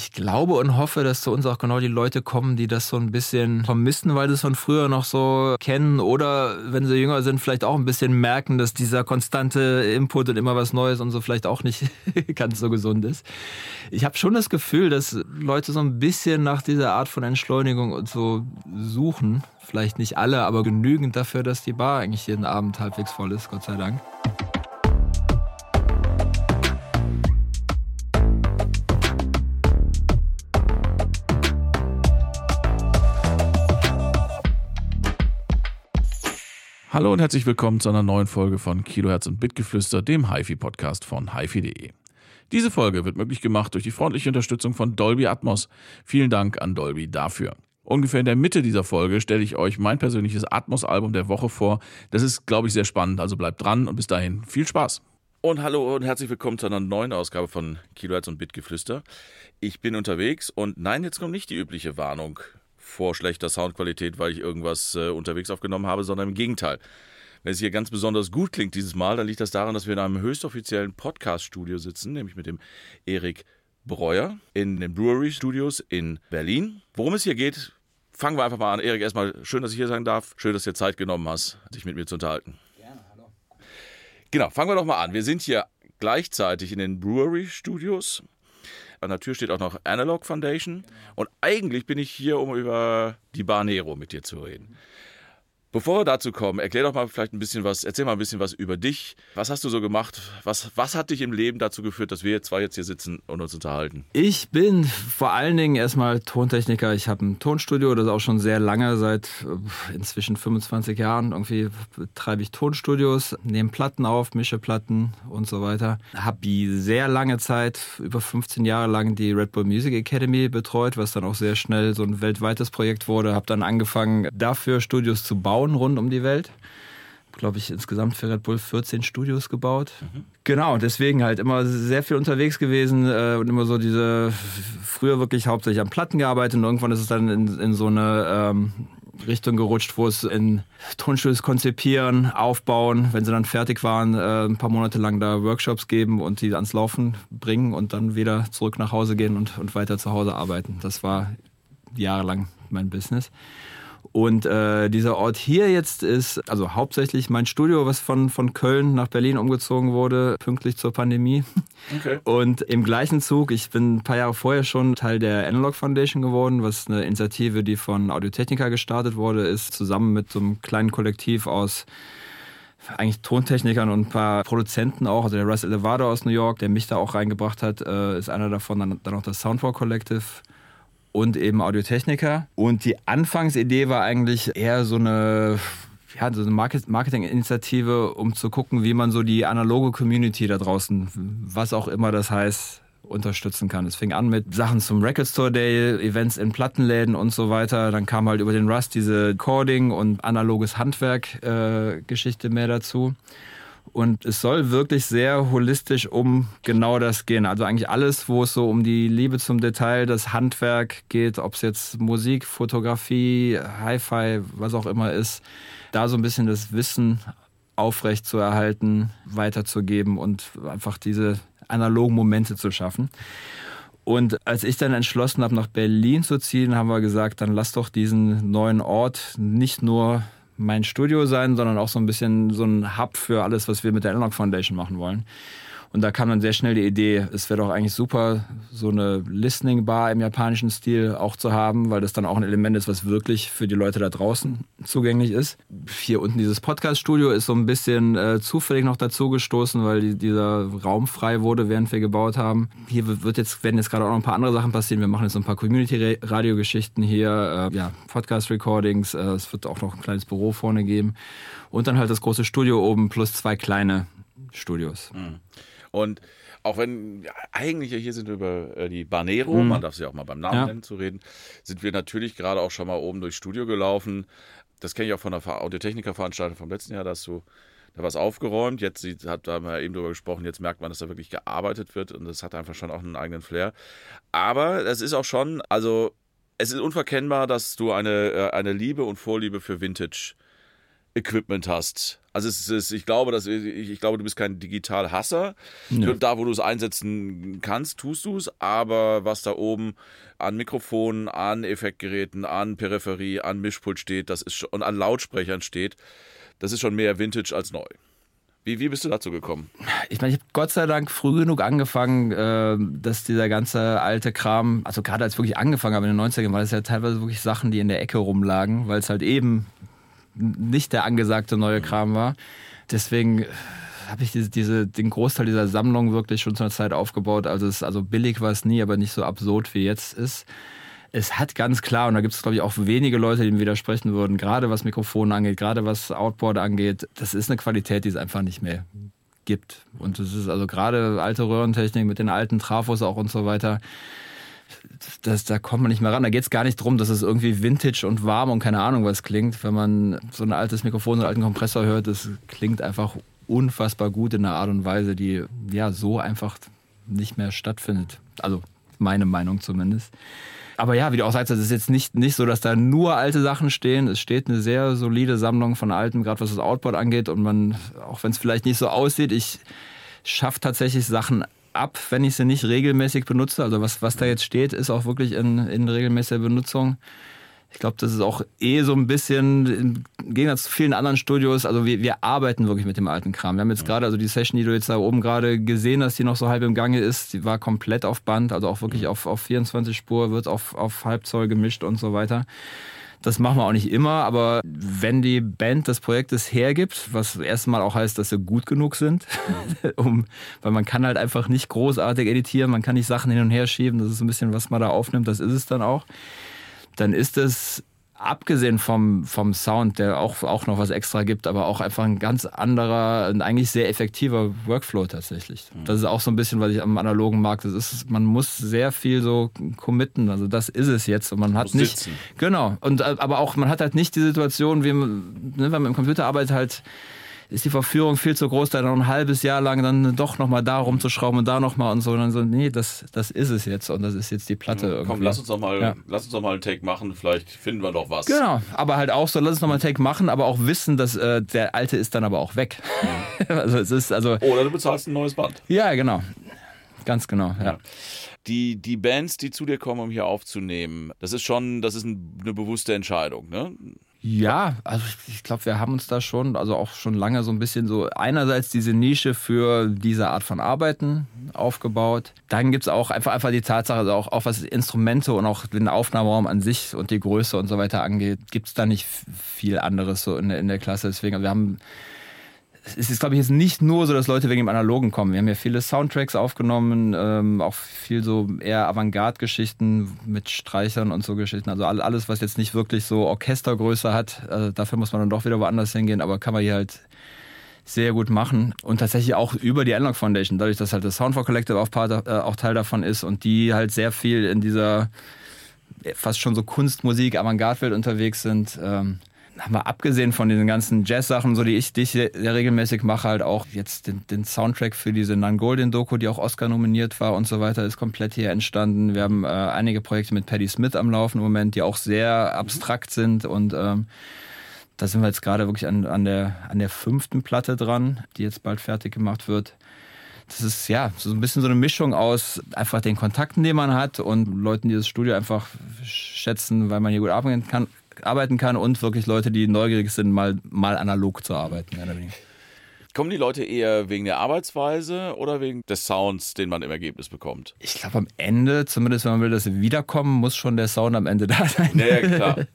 ich glaube und hoffe, dass zu uns auch genau die Leute kommen, die das so ein bisschen vermissen, weil sie es von früher noch so kennen oder wenn sie jünger sind, vielleicht auch ein bisschen merken, dass dieser konstante Input und immer was Neues und so vielleicht auch nicht ganz so gesund ist. Ich habe schon das Gefühl, dass Leute so ein bisschen nach dieser Art von Entschleunigung und so suchen. Vielleicht nicht alle, aber genügend dafür, dass die Bar eigentlich jeden Abend halbwegs voll ist, Gott sei Dank. Hallo und herzlich willkommen zu einer neuen Folge von Kilohertz und Bitgeflüster, dem HiFi-Podcast von HiFi.de. Diese Folge wird möglich gemacht durch die freundliche Unterstützung von Dolby Atmos. Vielen Dank an Dolby dafür. Ungefähr in der Mitte dieser Folge stelle ich euch mein persönliches Atmos-Album der Woche vor. Das ist, glaube ich, sehr spannend, also bleibt dran und bis dahin viel Spaß. Und hallo und herzlich willkommen zu einer neuen Ausgabe von Kilohertz und Bitgeflüster. Ich bin unterwegs und nein, jetzt kommt nicht die übliche Warnung vor schlechter Soundqualität, weil ich irgendwas äh, unterwegs aufgenommen habe, sondern im Gegenteil. Wenn es hier ganz besonders gut klingt dieses Mal, dann liegt das daran, dass wir in einem höchstoffiziellen Podcast-Studio sitzen, nämlich mit dem Erik Breuer in den Brewery Studios in Berlin. Worum es hier geht, fangen wir einfach mal an. Erik, erstmal schön, dass ich hier sein darf. Schön, dass du dir Zeit genommen hast, dich mit mir zu unterhalten. Gerne, hallo. Genau, fangen wir doch mal an. Wir sind hier gleichzeitig in den Brewery Studios an der Tür steht auch noch Analog Foundation. Und eigentlich bin ich hier, um über die Bar Nero mit dir zu reden. Bevor wir dazu kommen, erklär doch mal vielleicht ein bisschen was, erzähl mal ein bisschen was über dich. Was hast du so gemacht? Was, was hat dich im Leben dazu geführt, dass wir zwei jetzt hier sitzen und uns unterhalten? Ich bin vor allen Dingen erstmal Tontechniker. Ich habe ein Tonstudio, das auch schon sehr lange, seit äh, inzwischen 25 Jahren. Irgendwie betreibe ich Tonstudios, nehme Platten auf, mische Platten und so weiter. Habe die sehr lange Zeit, über 15 Jahre lang, die Red Bull Music Academy betreut, was dann auch sehr schnell so ein weltweites Projekt wurde. Habe dann angefangen, dafür Studios zu bauen bauen rund um die Welt. Glaube ich, insgesamt für Red Bull 14 Studios gebaut. Mhm. Genau, deswegen halt immer sehr viel unterwegs gewesen äh, und immer so diese, früher wirklich hauptsächlich an Platten gearbeitet und irgendwann ist es dann in, in so eine ähm, Richtung gerutscht, wo es in Tonstudios konzipieren, aufbauen, wenn sie dann fertig waren, äh, ein paar Monate lang da Workshops geben und die ans Laufen bringen und dann wieder zurück nach Hause gehen und, und weiter zu Hause arbeiten. Das war jahrelang mein Business. Und äh, dieser Ort hier jetzt ist also hauptsächlich mein Studio, was von, von Köln nach Berlin umgezogen wurde, pünktlich zur Pandemie. Okay. Und im gleichen Zug, ich bin ein paar Jahre vorher schon Teil der Analog Foundation geworden, was eine Initiative, die von Audiotechnica gestartet wurde, ist, zusammen mit so einem kleinen Kollektiv aus eigentlich Tontechnikern und ein paar Produzenten auch. Also der Russ Elevado aus New York, der mich da auch reingebracht hat, äh, ist einer davon. Dann, dann auch das Soundwalk Collective und eben Audiotechniker. Und die Anfangsidee war eigentlich eher so eine ja, so eine Marketinginitiative, um zu gucken, wie man so die analoge Community da draußen, was auch immer das heißt, unterstützen kann. Es fing an mit Sachen zum Record Store Day, Events in Plattenläden und so weiter. Dann kam halt über den Rust diese Coding und analoges Handwerk äh, Geschichte mehr dazu. Und es soll wirklich sehr holistisch um genau das gehen. Also eigentlich alles, wo es so um die Liebe zum Detail, das Handwerk geht, ob es jetzt Musik, Fotografie, Hi-Fi, was auch immer ist, da so ein bisschen das Wissen aufrecht zu erhalten, weiterzugeben und einfach diese analogen Momente zu schaffen. Und als ich dann entschlossen habe, nach Berlin zu ziehen, haben wir gesagt, dann lass doch diesen neuen Ort nicht nur mein Studio sein, sondern auch so ein bisschen so ein Hub für alles, was wir mit der Analog Foundation machen wollen. Und da kam dann sehr schnell die Idee, es wäre doch eigentlich super, so eine Listening Bar im japanischen Stil auch zu haben, weil das dann auch ein Element ist, was wirklich für die Leute da draußen zugänglich ist. Hier unten dieses Podcast-Studio ist so ein bisschen äh, zufällig noch dazu gestoßen, weil die, dieser Raum frei wurde, während wir gebaut haben. Hier wird jetzt, werden jetzt gerade auch noch ein paar andere Sachen passieren. Wir machen jetzt so ein paar Community-Radio-Geschichten hier, äh, ja, Podcast-Recordings. Äh, es wird auch noch ein kleines Büro vorne geben. Und dann halt das große Studio oben plus zwei kleine Studios. Mhm. Und auch wenn ja, eigentlich hier sind wir über äh, die Banero, mhm. man darf sie auch mal beim Namen ja. nennen, zu reden, sind wir natürlich gerade auch schon mal oben durchs Studio gelaufen. Das kenne ich auch von der Audiotechniker-Veranstaltung vom letzten Jahr, dass du da was aufgeräumt. Jetzt hat da wir eben drüber gesprochen, jetzt merkt man, dass da wirklich gearbeitet wird und das hat einfach schon auch einen eigenen Flair. Aber es ist auch schon, also es ist unverkennbar, dass du eine, äh, eine Liebe und Vorliebe für Vintage Equipment hast. Also es ist, ich glaube, dass ich, ich glaube, du bist kein Digitalhasser. Ja. Da, wo du es einsetzen kannst, tust du es. Aber was da oben an Mikrofonen, an Effektgeräten, an Peripherie, an Mischpult steht, das ist schon, und an Lautsprechern steht, das ist schon mehr Vintage als neu. Wie, wie bist du dazu gekommen? Ich meine, ich habe Gott sei Dank früh genug angefangen, äh, dass dieser ganze alte Kram, also gerade als ich wirklich angefangen habe in den 90ern, war das ja teilweise wirklich Sachen, die in der Ecke rumlagen, weil es halt eben nicht der angesagte neue Kram war. Deswegen habe ich diese, diese, den Großteil dieser Sammlung wirklich schon zu einer Zeit aufgebaut. Also, es, also billig war es nie, aber nicht so absurd wie jetzt ist es hat ganz klar, und da gibt es, glaube ich, auch wenige Leute, die ihm widersprechen würden, gerade was Mikrofone angeht, gerade was Outboard angeht, das ist eine Qualität, die es einfach nicht mehr gibt. Und es ist also gerade alte Röhrentechnik mit den alten Trafos auch und so weiter. Das, da kommt man nicht mehr ran. Da geht es gar nicht darum, dass es irgendwie vintage und warm und keine Ahnung was klingt. Wenn man so ein altes Mikrofon, so einen alten Kompressor hört, das klingt einfach unfassbar gut in einer Art und Weise, die ja so einfach nicht mehr stattfindet. Also meine Meinung zumindest aber ja, wie du auch sagst, es ist jetzt nicht, nicht so, dass da nur alte Sachen stehen. Es steht eine sehr solide Sammlung von alten, gerade was das Outboard angeht. Und man, auch wenn es vielleicht nicht so aussieht, ich schaffe tatsächlich Sachen ab, wenn ich sie nicht regelmäßig benutze. Also was, was da jetzt steht, ist auch wirklich in, in regelmäßiger Benutzung. Ich glaube, das ist auch eh so ein bisschen im Gegensatz zu vielen anderen Studios. Also wir, wir arbeiten wirklich mit dem alten Kram. Wir haben jetzt gerade, also die Session, die du jetzt da oben gerade gesehen hast, die noch so halb im Gange ist, die war komplett auf Band, also auch wirklich auf, auf 24 Spur, wird auf, auf Halbzoll gemischt und so weiter. Das machen wir auch nicht immer, aber wenn die Band des Projektes hergibt, was erstmal auch heißt, dass sie gut genug sind, um, weil man kann halt einfach nicht großartig editieren, man kann nicht Sachen hin und her schieben, das ist ein bisschen, was man da aufnimmt, das ist es dann auch dann ist es abgesehen vom, vom Sound, der auch, auch noch was extra gibt, aber auch einfach ein ganz anderer, ein eigentlich sehr effektiver Workflow tatsächlich. Mhm. Das ist auch so ein bisschen, was ich am analogen mag. Das ist, man muss sehr viel so committen. Also das ist es jetzt. Und man hat nicht. Sitzen. Genau. Und aber auch, man hat halt nicht die Situation, wie man, ne, wenn man im Computer arbeitet, halt ist die Verführung viel zu groß, da noch ein halbes Jahr lang dann doch nochmal da rumzuschrauben und da nochmal und so. Und dann so, nee, das, das ist es jetzt und das ist jetzt die Platte. Ja, komm, lass uns doch mal, ja. lass uns doch mal einen Take machen, vielleicht finden wir doch was. Genau, aber halt auch so, lass uns noch mal einen Take machen, aber auch wissen, dass äh, der alte ist dann aber auch weg. Mhm. also es ist also. Oder du bezahlst ein neues Band. Ja, genau. Ganz genau, ja. ja. Die, die Bands, die zu dir kommen, um hier aufzunehmen, das ist schon, das ist eine bewusste Entscheidung, ne? Ja, also ich glaube, wir haben uns da schon, also auch schon lange so ein bisschen so einerseits diese Nische für diese Art von Arbeiten aufgebaut. Dann gibt es auch einfach, einfach die Tatsache, also auch, auch was Instrumente und auch den Aufnahmeraum an sich und die Größe und so weiter angeht, gibt es da nicht viel anderes so in der, in der Klasse. Deswegen, wir haben es ist, glaube ich, jetzt nicht nur so, dass Leute wegen dem Analogen kommen. Wir haben ja viele Soundtracks aufgenommen, ähm, auch viel so eher Avantgarde-Geschichten mit Streichern und so Geschichten. Also alles, was jetzt nicht wirklich so Orchestergröße hat, also dafür muss man dann doch wieder woanders hingehen, aber kann man hier halt sehr gut machen. Und tatsächlich auch über die Analog Foundation, dadurch, dass halt das Sound for Collective auch, Part, äh, auch Teil davon ist und die halt sehr viel in dieser fast schon so Kunstmusik, Avantgarde-Welt unterwegs sind. Ähm, haben wir abgesehen von diesen ganzen Jazz-Sachen, so die ich, die ich sehr regelmäßig mache, halt auch jetzt den, den Soundtrack für diese Nan-Golden-Doku, die auch Oscar nominiert war und so weiter, ist komplett hier entstanden. Wir haben äh, einige Projekte mit Paddy Smith am Laufen im Moment, die auch sehr abstrakt sind und ähm, da sind wir jetzt gerade wirklich an, an, der, an der fünften Platte dran, die jetzt bald fertig gemacht wird das ist ja so ein bisschen so eine Mischung aus einfach den Kontakten, die man hat und Leuten, die das Studio einfach schätzen, weil man hier gut arbeiten kann, arbeiten kann und wirklich Leute, die neugierig sind, mal, mal analog zu arbeiten. Kommen die Leute eher wegen der Arbeitsweise oder wegen des Sounds, den man im Ergebnis bekommt? Ich glaube, am Ende, zumindest wenn man will, dass sie wiederkommen, muss schon der Sound am Ende da sein. Ja, klar.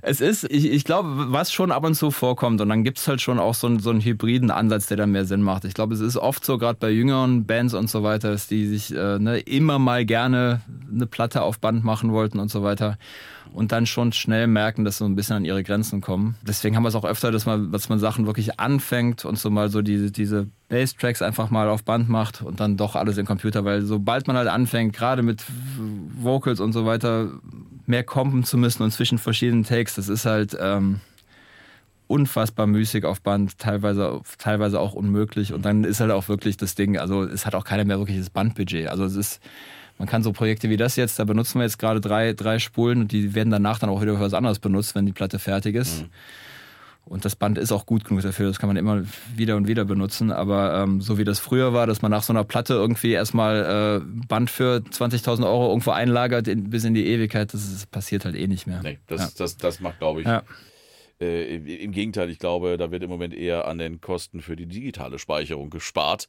Es ist, ich, ich glaube, was schon ab und zu vorkommt, und dann gibt es halt schon auch so einen, so einen hybriden Ansatz, der dann mehr Sinn macht. Ich glaube, es ist oft so, gerade bei jüngeren Bands und so weiter, dass die sich äh, ne, immer mal gerne eine Platte auf Band machen wollten und so weiter und dann schon schnell merken, dass sie so ein bisschen an ihre Grenzen kommen. Deswegen haben wir es auch öfter, dass man, dass man Sachen wirklich anfängt und so mal so diese, diese Bass-Tracks einfach mal auf Band macht und dann doch alles im Computer, weil sobald man halt anfängt, gerade mit Vocals und so weiter, mehr kompen zu müssen und zwischen verschiedenen Takes, das ist halt ähm, unfassbar müßig auf Band, teilweise, teilweise auch unmöglich. Und dann ist halt auch wirklich das Ding, also es hat auch keiner mehr wirklich das Bandbudget. Also es ist man kann so Projekte wie das jetzt, da benutzen wir jetzt gerade drei, drei Spulen und die werden danach dann auch wieder für was anderes benutzt, wenn die Platte fertig ist. Mhm. Und das Band ist auch gut genug dafür, das kann man immer wieder und wieder benutzen. Aber ähm, so wie das früher war, dass man nach so einer Platte irgendwie erstmal äh, Band für 20.000 Euro irgendwo einlagert in, bis in die Ewigkeit, das, ist, passiert halt eh nicht mehr. Nee, das, ja. das, das macht, glaube ich. Ja. Äh, Im Gegenteil, ich glaube, da wird im Moment eher an den Kosten für die digitale Speicherung gespart,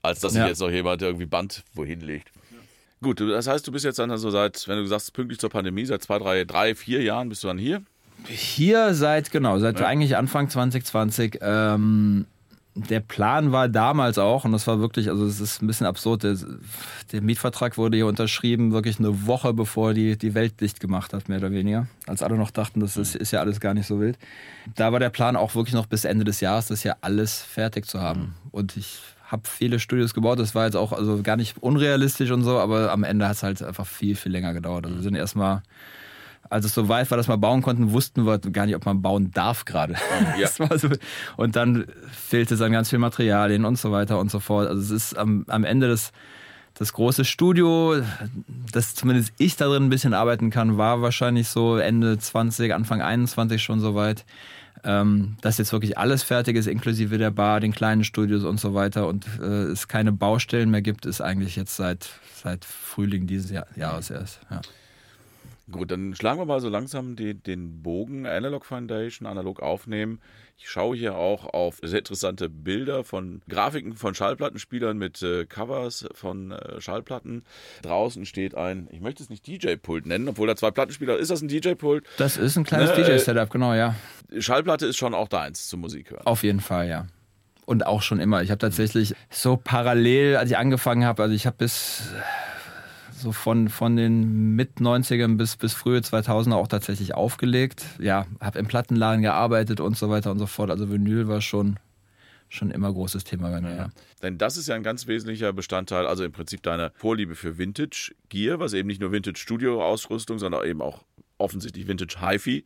als dass sich ja. jetzt noch jemand irgendwie Band wohin legt. Gut, das heißt, du bist jetzt dann also seit, wenn du sagst, pünktlich zur Pandemie, seit zwei, drei, drei, vier Jahren bist du dann hier? Hier seit, genau, seit ja. eigentlich Anfang 2020. Ähm, der Plan war damals auch, und das war wirklich, also es ist ein bisschen absurd, der, der, Mietvertrag wurde hier unterschrieben, wirklich eine Woche bevor die, die Welt dicht gemacht hat, mehr oder weniger. Als alle noch dachten, das ist, ist ja alles gar nicht so wild. Da war der Plan auch wirklich noch bis Ende des Jahres, das ja alles fertig zu haben. Mhm. Und ich habe viele Studios gebaut, das war jetzt auch also gar nicht unrealistisch und so, aber am Ende hat es halt einfach viel, viel länger gedauert. Also wir sind erstmal als es so weit war, dass wir bauen konnten, wussten wir gar nicht, ob man bauen darf gerade. Ja. so. Und dann fehlte es an ganz viel Materialien und so weiter und so fort. Also es ist am, am Ende das, das große Studio, das zumindest ich da drin ein bisschen arbeiten kann, war wahrscheinlich so Ende 20, Anfang 21 schon so weit. Ähm, dass jetzt wirklich alles fertig ist, inklusive der Bar, den kleinen Studios und so weiter und äh, es keine Baustellen mehr gibt, ist eigentlich jetzt seit, seit Frühling dieses Jahr, Jahres erst. Ja. Gut, dann schlagen wir mal so langsam die, den Bogen Analog Foundation, analog aufnehmen. Ich schaue hier auch auf sehr interessante Bilder von Grafiken von Schallplattenspielern mit äh, Covers von äh, Schallplatten. Draußen steht ein, ich möchte es nicht DJ-Pult nennen, obwohl da zwei Plattenspieler ist. das ein DJ-Pult? Das ist ein kleines ne, DJ-Setup, genau, ja. Schallplatte ist schon auch deins zum Musik hören. Auf jeden Fall, ja und auch schon immer. Ich habe tatsächlich so parallel, als ich angefangen habe, also ich habe bis so von, von den Mit-90ern bis, bis frühe 2000er auch tatsächlich aufgelegt. Ja, habe im Plattenladen gearbeitet und so weiter und so fort. Also Vinyl war schon, schon immer großes Thema bei mir. Ja. Denn das ist ja ein ganz wesentlicher Bestandteil, also im Prinzip deiner Vorliebe für Vintage Gear, was eben nicht nur Vintage Studio Ausrüstung, sondern eben auch offensichtlich Vintage HiFi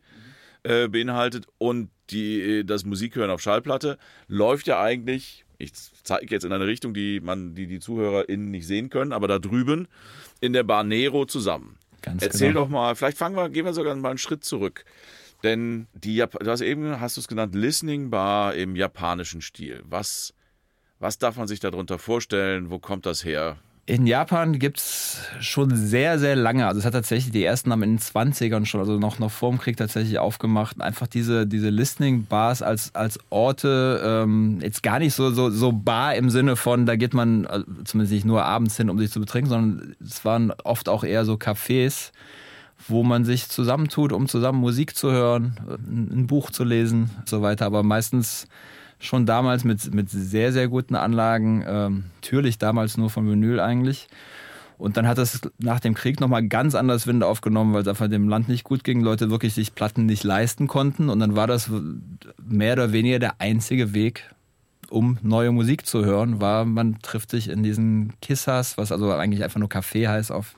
äh, beinhaltet. Und die, das Musikhören auf Schallplatte läuft ja eigentlich ich zeige jetzt in eine Richtung, die man, die die ZuhörerInnen nicht sehen können, aber da drüben in der Bar Nero zusammen. Ganz Erzähl genau. doch mal, vielleicht fangen wir, gehen wir sogar mal einen Schritt zurück. Denn die, du hast eben, hast du es genannt, Listening Bar im japanischen Stil. Was, was darf man sich darunter vorstellen? Wo kommt das her? In Japan gibt es schon sehr, sehr lange, also es hat tatsächlich die ersten haben in den 20ern schon, also noch, noch vor dem Krieg tatsächlich aufgemacht, einfach diese, diese Listening-Bars als, als Orte, ähm, jetzt gar nicht so, so, so Bar im Sinne von, da geht man äh, zumindest nicht nur abends hin, um sich zu betrinken, sondern es waren oft auch eher so Cafés, wo man sich zusammentut, um zusammen Musik zu hören, ein Buch zu lesen und so weiter, aber meistens schon damals mit, mit sehr, sehr guten Anlagen. Ähm, natürlich damals nur von Vinyl eigentlich. Und dann hat das nach dem Krieg nochmal ganz anders Wind aufgenommen, weil es einfach dem Land nicht gut ging, Leute wirklich sich Platten nicht leisten konnten. Und dann war das mehr oder weniger der einzige Weg, um neue Musik zu hören, war, man trifft sich in diesen Kissas, was also eigentlich einfach nur Café heißt auf,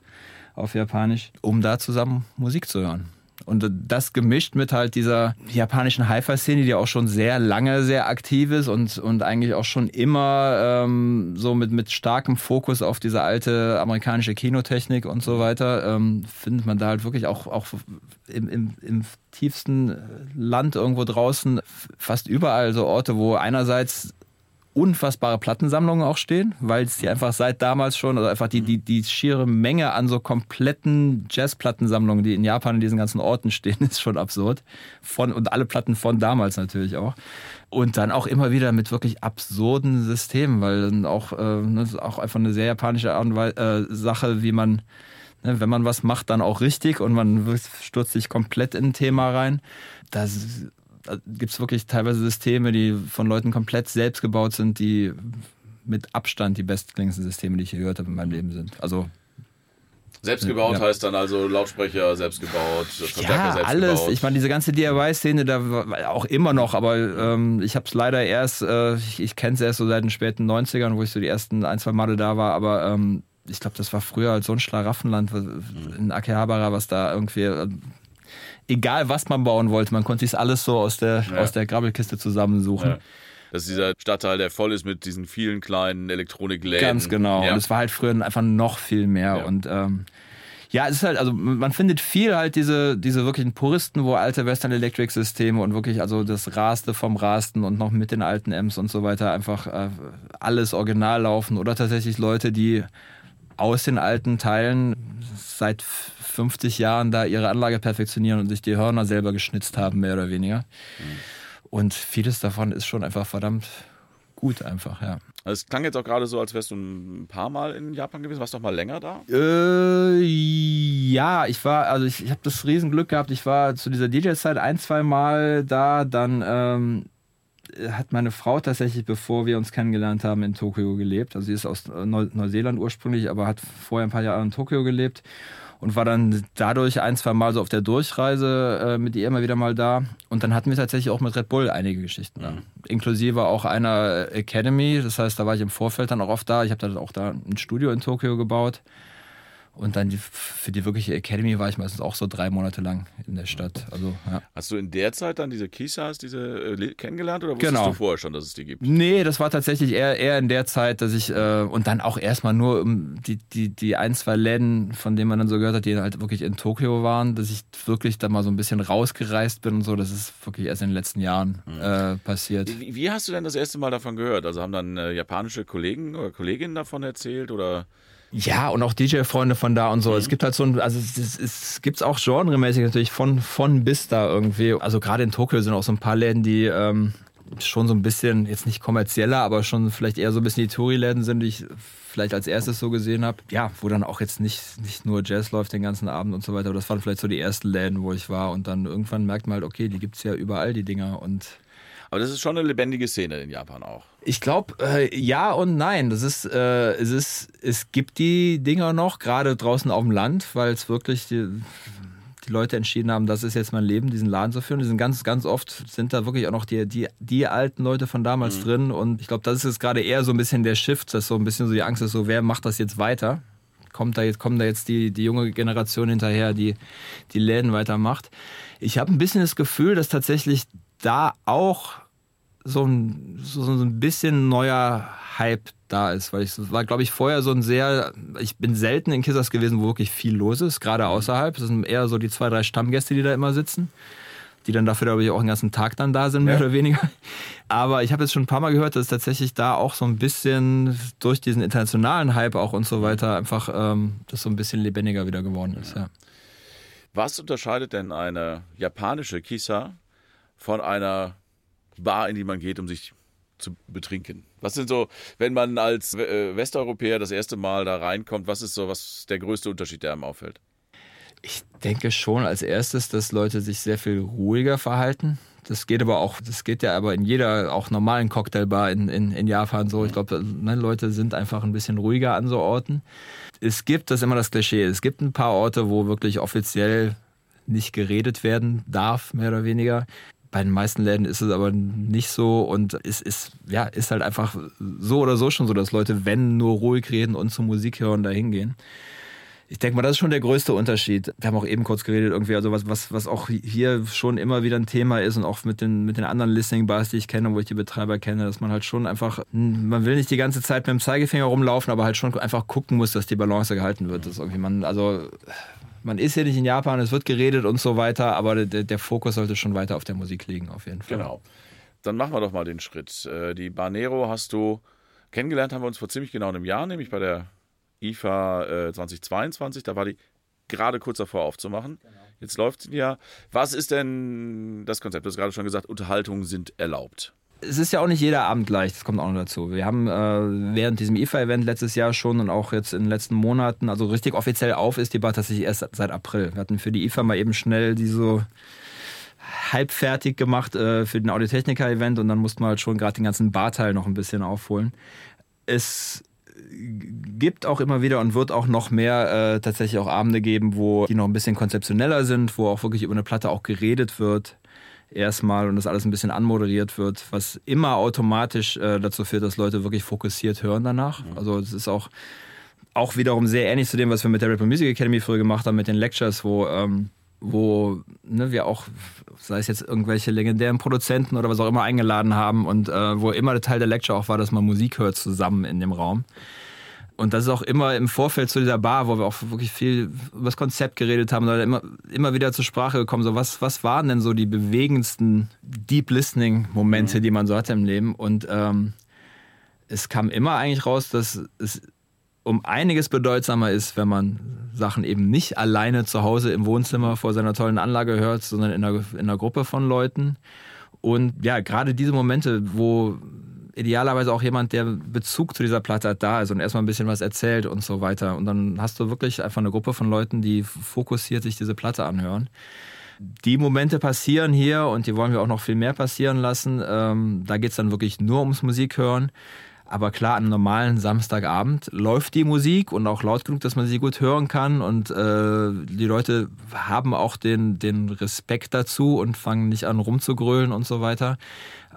auf Japanisch, um da zusammen Musik zu hören. Und das gemischt mit halt dieser japanischen Hi-Fi-Szene, die auch schon sehr lange sehr aktiv ist und, und eigentlich auch schon immer ähm, so mit, mit starkem Fokus auf diese alte amerikanische Kinotechnik und so weiter, ähm, findet man da halt wirklich auch, auch im, im, im tiefsten Land irgendwo draußen fast überall so Orte, wo einerseits unfassbare Plattensammlungen auch stehen, weil es die einfach seit damals schon, also einfach die, die, die schiere Menge an so kompletten Jazz-Plattensammlungen, die in Japan in diesen ganzen Orten stehen, ist schon absurd. Von, und alle Platten von damals natürlich auch. Und dann auch immer wieder mit wirklich absurden Systemen, weil dann auch, äh, ne, das ist auch einfach eine sehr japanische Art und Weise, äh, Sache, wie man, ne, wenn man was macht, dann auch richtig und man stürzt sich komplett in ein Thema rein. Das gibt es wirklich teilweise Systeme, die von Leuten komplett selbst gebaut sind, die mit Abstand die bestklingendsten Systeme, die ich gehört habe in meinem Leben sind. Also Selbstgebaut ja. heißt dann also Lautsprecher selbstgebaut, Verstärker ja, selbst alles. Ich meine, diese ganze DIY-Szene, da war auch immer noch, aber ähm, ich habe es leider erst, äh, ich, ich kenne es erst so seit den späten 90ern, wo ich so die ersten ein, zwei Male da war, aber ähm, ich glaube, das war früher halt so ein Schlaraffenland in Akihabara, was da irgendwie äh, egal was man bauen wollte, man konnte sich alles so aus der, ja. aus der Grabbelkiste zusammensuchen. Ja. Das ist dieser Stadtteil, der voll ist mit diesen vielen kleinen Elektronikläden. Ganz genau. Ja. Und es war halt früher einfach noch viel mehr. Und ähm, Ja, es ist halt, also man findet viel halt diese, diese wirklichen Puristen, wo alte Western Electric Systeme und wirklich also das Raste vom Rasten und noch mit den alten Amps und so weiter einfach äh, alles original laufen oder tatsächlich Leute, die aus den alten Teilen seit 50 Jahren da ihre Anlage perfektionieren und sich die Hörner selber geschnitzt haben, mehr oder weniger. Mhm. Und vieles davon ist schon einfach verdammt gut einfach, ja. Also es klang jetzt auch gerade so, als wärst du ein paar Mal in Japan gewesen. Warst du noch mal länger da? Äh, ja, ich war, also ich, ich habe das Riesenglück gehabt. Ich war zu dieser DJ-Zeit ein, zwei Mal da. Dann ähm, hat meine Frau tatsächlich, bevor wir uns kennengelernt haben, in Tokio gelebt. Also sie ist aus Neuseeland ursprünglich, aber hat vorher ein paar Jahre in Tokio gelebt und war dann dadurch ein, zwei Mal so auf der Durchreise äh, mit ihr immer wieder mal da. Und dann hatten wir tatsächlich auch mit Red Bull einige Geschichten da. Mhm. Inklusive auch einer Academy. Das heißt, da war ich im Vorfeld dann auch oft da. Ich habe dann auch da ein Studio in Tokio gebaut. Und dann die, für die wirkliche Academy war ich meistens auch so drei Monate lang in der Stadt. Also, ja. Hast du in der Zeit dann diese Kisas, diese äh, kennengelernt oder wusstest genau. du vorher schon, dass es die gibt? Nee, das war tatsächlich eher, eher in der Zeit, dass ich äh, und dann auch erstmal nur um die, die, die ein, zwei Läden, von denen man dann so gehört hat, die halt wirklich in Tokio waren, dass ich wirklich da mal so ein bisschen rausgereist bin und so. Das ist wirklich erst in den letzten Jahren mhm. äh, passiert. Wie, wie, hast du denn das erste Mal davon gehört? Also haben dann äh, japanische Kollegen oder Kolleginnen davon erzählt oder? Ja, und auch DJ-Freunde von da und so. Mhm. Es gibt halt so ein, also es, es, es gibt's auch genremäßig natürlich von, von bis da irgendwie. Also gerade in Tokio sind auch so ein paar Läden, die ähm, schon so ein bisschen, jetzt nicht kommerzieller, aber schon vielleicht eher so ein bisschen die Touri-Läden sind, die ich vielleicht als erstes so gesehen habe. Ja, wo dann auch jetzt nicht, nicht nur Jazz läuft den ganzen Abend und so weiter. Aber das waren vielleicht so die ersten Läden, wo ich war. Und dann irgendwann merkt man halt, okay, die gibt's ja überall, die Dinger. Und aber das ist schon eine lebendige Szene in Japan auch. Ich glaube, äh, ja und nein. Das ist, äh, es ist, es gibt die Dinger noch, gerade draußen auf dem Land, weil es wirklich die, die Leute entschieden haben, das ist jetzt mein Leben, diesen Laden zu führen. Die sind ganz, ganz oft sind da wirklich auch noch die, die, die alten Leute von damals mhm. drin. Und ich glaube, das ist jetzt gerade eher so ein bisschen der Shift, dass so ein bisschen so die Angst ist, so wer macht das jetzt weiter? Kommt da jetzt, kommen da jetzt die, die junge Generation hinterher, die die Läden weitermacht? Ich habe ein bisschen das Gefühl, dass tatsächlich da auch so ein, so ein bisschen neuer Hype da ist, weil ich war, glaube ich, vorher so ein sehr, ich bin selten in Kissers gewesen, wo wirklich viel los ist, gerade mhm. außerhalb. Das sind eher so die zwei, drei Stammgäste, die da immer sitzen, die dann dafür, glaube ich, auch den ganzen Tag dann da sind, mehr ja. oder weniger. Aber ich habe jetzt schon ein paar Mal gehört, dass tatsächlich da auch so ein bisschen durch diesen internationalen Hype auch und so weiter einfach ähm, das so ein bisschen lebendiger wieder geworden ist. Ja. Was unterscheidet denn eine japanische Kisa von einer Bar, in die man geht, um sich zu betrinken? Was sind so, wenn man als äh, Westeuropäer das erste Mal da reinkommt, was ist so was der größte Unterschied, der einem auffällt? Ich denke schon als erstes, dass Leute sich sehr viel ruhiger verhalten. Das geht aber auch, das geht ja aber in jeder auch normalen Cocktailbar in, in, in Japan so. Ich glaube, ne, Leute sind einfach ein bisschen ruhiger an so Orten. Es gibt, das ist immer das Klischee, es gibt ein paar Orte, wo wirklich offiziell nicht geredet werden darf, mehr oder weniger. Bei den meisten Läden ist es aber nicht so und es ist, ja, ist halt einfach so oder so schon so, dass Leute, wenn nur ruhig reden und zur Musik hören, da hingehen. Ich denke mal, das ist schon der größte Unterschied. Wir haben auch eben kurz geredet, irgendwie, also was, was, was auch hier schon immer wieder ein Thema ist und auch mit den, mit den anderen Listening-Bars, die ich kenne, wo ich die Betreiber kenne, dass man halt schon einfach, man will nicht die ganze Zeit mit dem Zeigefinger rumlaufen, aber halt schon einfach gucken muss, dass die Balance gehalten wird. Das irgendwie man, also man ist ja nicht in Japan, es wird geredet und so weiter, aber der, der Fokus sollte schon weiter auf der Musik liegen, auf jeden Fall. Genau. Dann machen wir doch mal den Schritt. Äh, die Barnero hast du kennengelernt, haben wir uns vor ziemlich genau einem Jahr, nämlich bei der IFA 2022. Äh, da war die gerade kurz davor aufzumachen. Genau. Jetzt läuft sie ja. Was ist denn das Konzept? Du hast gerade schon gesagt, Unterhaltungen sind erlaubt es ist ja auch nicht jeder Abend leicht, das kommt auch noch dazu. Wir haben äh, während diesem IFA-Event letztes Jahr schon und auch jetzt in den letzten Monaten, also richtig offiziell auf ist die Bar tatsächlich erst seit April. Wir hatten für die IFA mal eben schnell die so halb fertig gemacht äh, für den Audiotechnica-Event und dann mussten wir halt schon gerade den ganzen Barteil noch ein bisschen aufholen. Es gibt auch immer wieder und wird auch noch mehr äh, tatsächlich auch Abende geben, wo die noch ein bisschen konzeptioneller sind, wo auch wirklich über eine Platte auch geredet wird erstmal und das alles ein bisschen anmoderiert wird, was immer automatisch äh, dazu führt, dass Leute wirklich fokussiert hören danach. Mhm. Also es ist auch, auch wiederum sehr ähnlich zu dem, was wir mit der Ripple Music Academy früher gemacht haben, mit den Lectures, wo, ähm, wo ne, wir auch, sei es jetzt irgendwelche legendären Produzenten oder was auch immer eingeladen haben und äh, wo immer der Teil der Lecture auch war, dass man Musik hört zusammen in dem Raum. Und das ist auch immer im Vorfeld zu dieser Bar, wo wir auch wirklich viel über das Konzept geredet haben, da immer, immer wieder zur Sprache gekommen, so was, was waren denn so die bewegendsten Deep Listening Momente, mhm. die man so hatte im Leben? Und ähm, es kam immer eigentlich raus, dass es um einiges bedeutsamer ist, wenn man Sachen eben nicht alleine zu Hause im Wohnzimmer vor seiner tollen Anlage hört, sondern in einer, in einer Gruppe von Leuten. Und ja, gerade diese Momente, wo idealerweise auch jemand, der Bezug zu dieser Platte hat, da ist und erstmal ein bisschen was erzählt und so weiter. Und dann hast du wirklich einfach eine Gruppe von Leuten, die fokussiert sich diese Platte anhören. Die Momente passieren hier und die wollen wir auch noch viel mehr passieren lassen. Ähm, da geht es dann wirklich nur ums Musik hören. Aber klar, am normalen Samstagabend läuft die Musik und auch laut genug, dass man sie gut hören kann. Und äh, die Leute haben auch den, den Respekt dazu und fangen nicht an rumzugrölen und so weiter.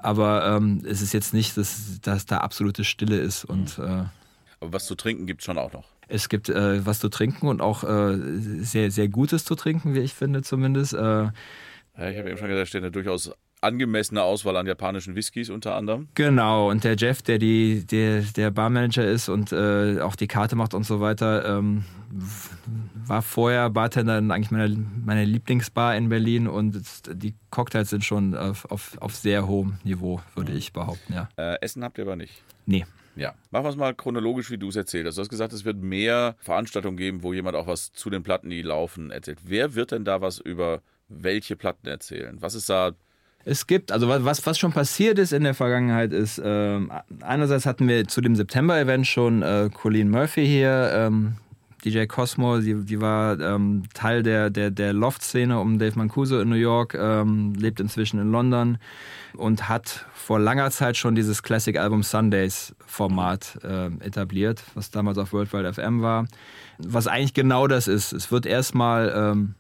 Aber ähm, es ist jetzt nicht, dass, dass da absolute Stille ist. Und, mhm. äh, Aber was zu trinken gibt es schon auch noch. Es gibt äh, was zu trinken und auch äh, sehr, sehr Gutes zu trinken, wie ich finde zumindest. Äh, ja, ich habe eben schon gesagt, steht ja durchaus angemessene Auswahl an japanischen Whiskys unter anderem. Genau, und der Jeff, der die, der, der Barmanager ist und äh, auch die Karte macht und so weiter, ähm, war vorher Bartender in eigentlich meiner, meiner Lieblingsbar in Berlin und die Cocktails sind schon auf, auf, auf sehr hohem Niveau, würde ich behaupten, ja. Äh, Essen habt ihr aber nicht? Nee. Ja, machen wir es mal chronologisch, wie du es erzählt hast. Du hast gesagt, es wird mehr Veranstaltungen geben, wo jemand auch was zu den Platten, die laufen, erzählt. Wer wird denn da was über welche Platten erzählen? Was ist da es gibt, also was, was schon passiert ist in der Vergangenheit ist, ähm, einerseits hatten wir zu dem September-Event schon äh, Colleen Murphy hier, ähm, DJ Cosmo, die, die war ähm, Teil der, der, der Loft-Szene um Dave Mancuso in New York, ähm, lebt inzwischen in London und hat vor langer Zeit schon dieses Classic Album Sundays Format äh, etabliert, was damals auf Worldwide FM war. Was eigentlich genau das ist. Es wird erstmal ähm,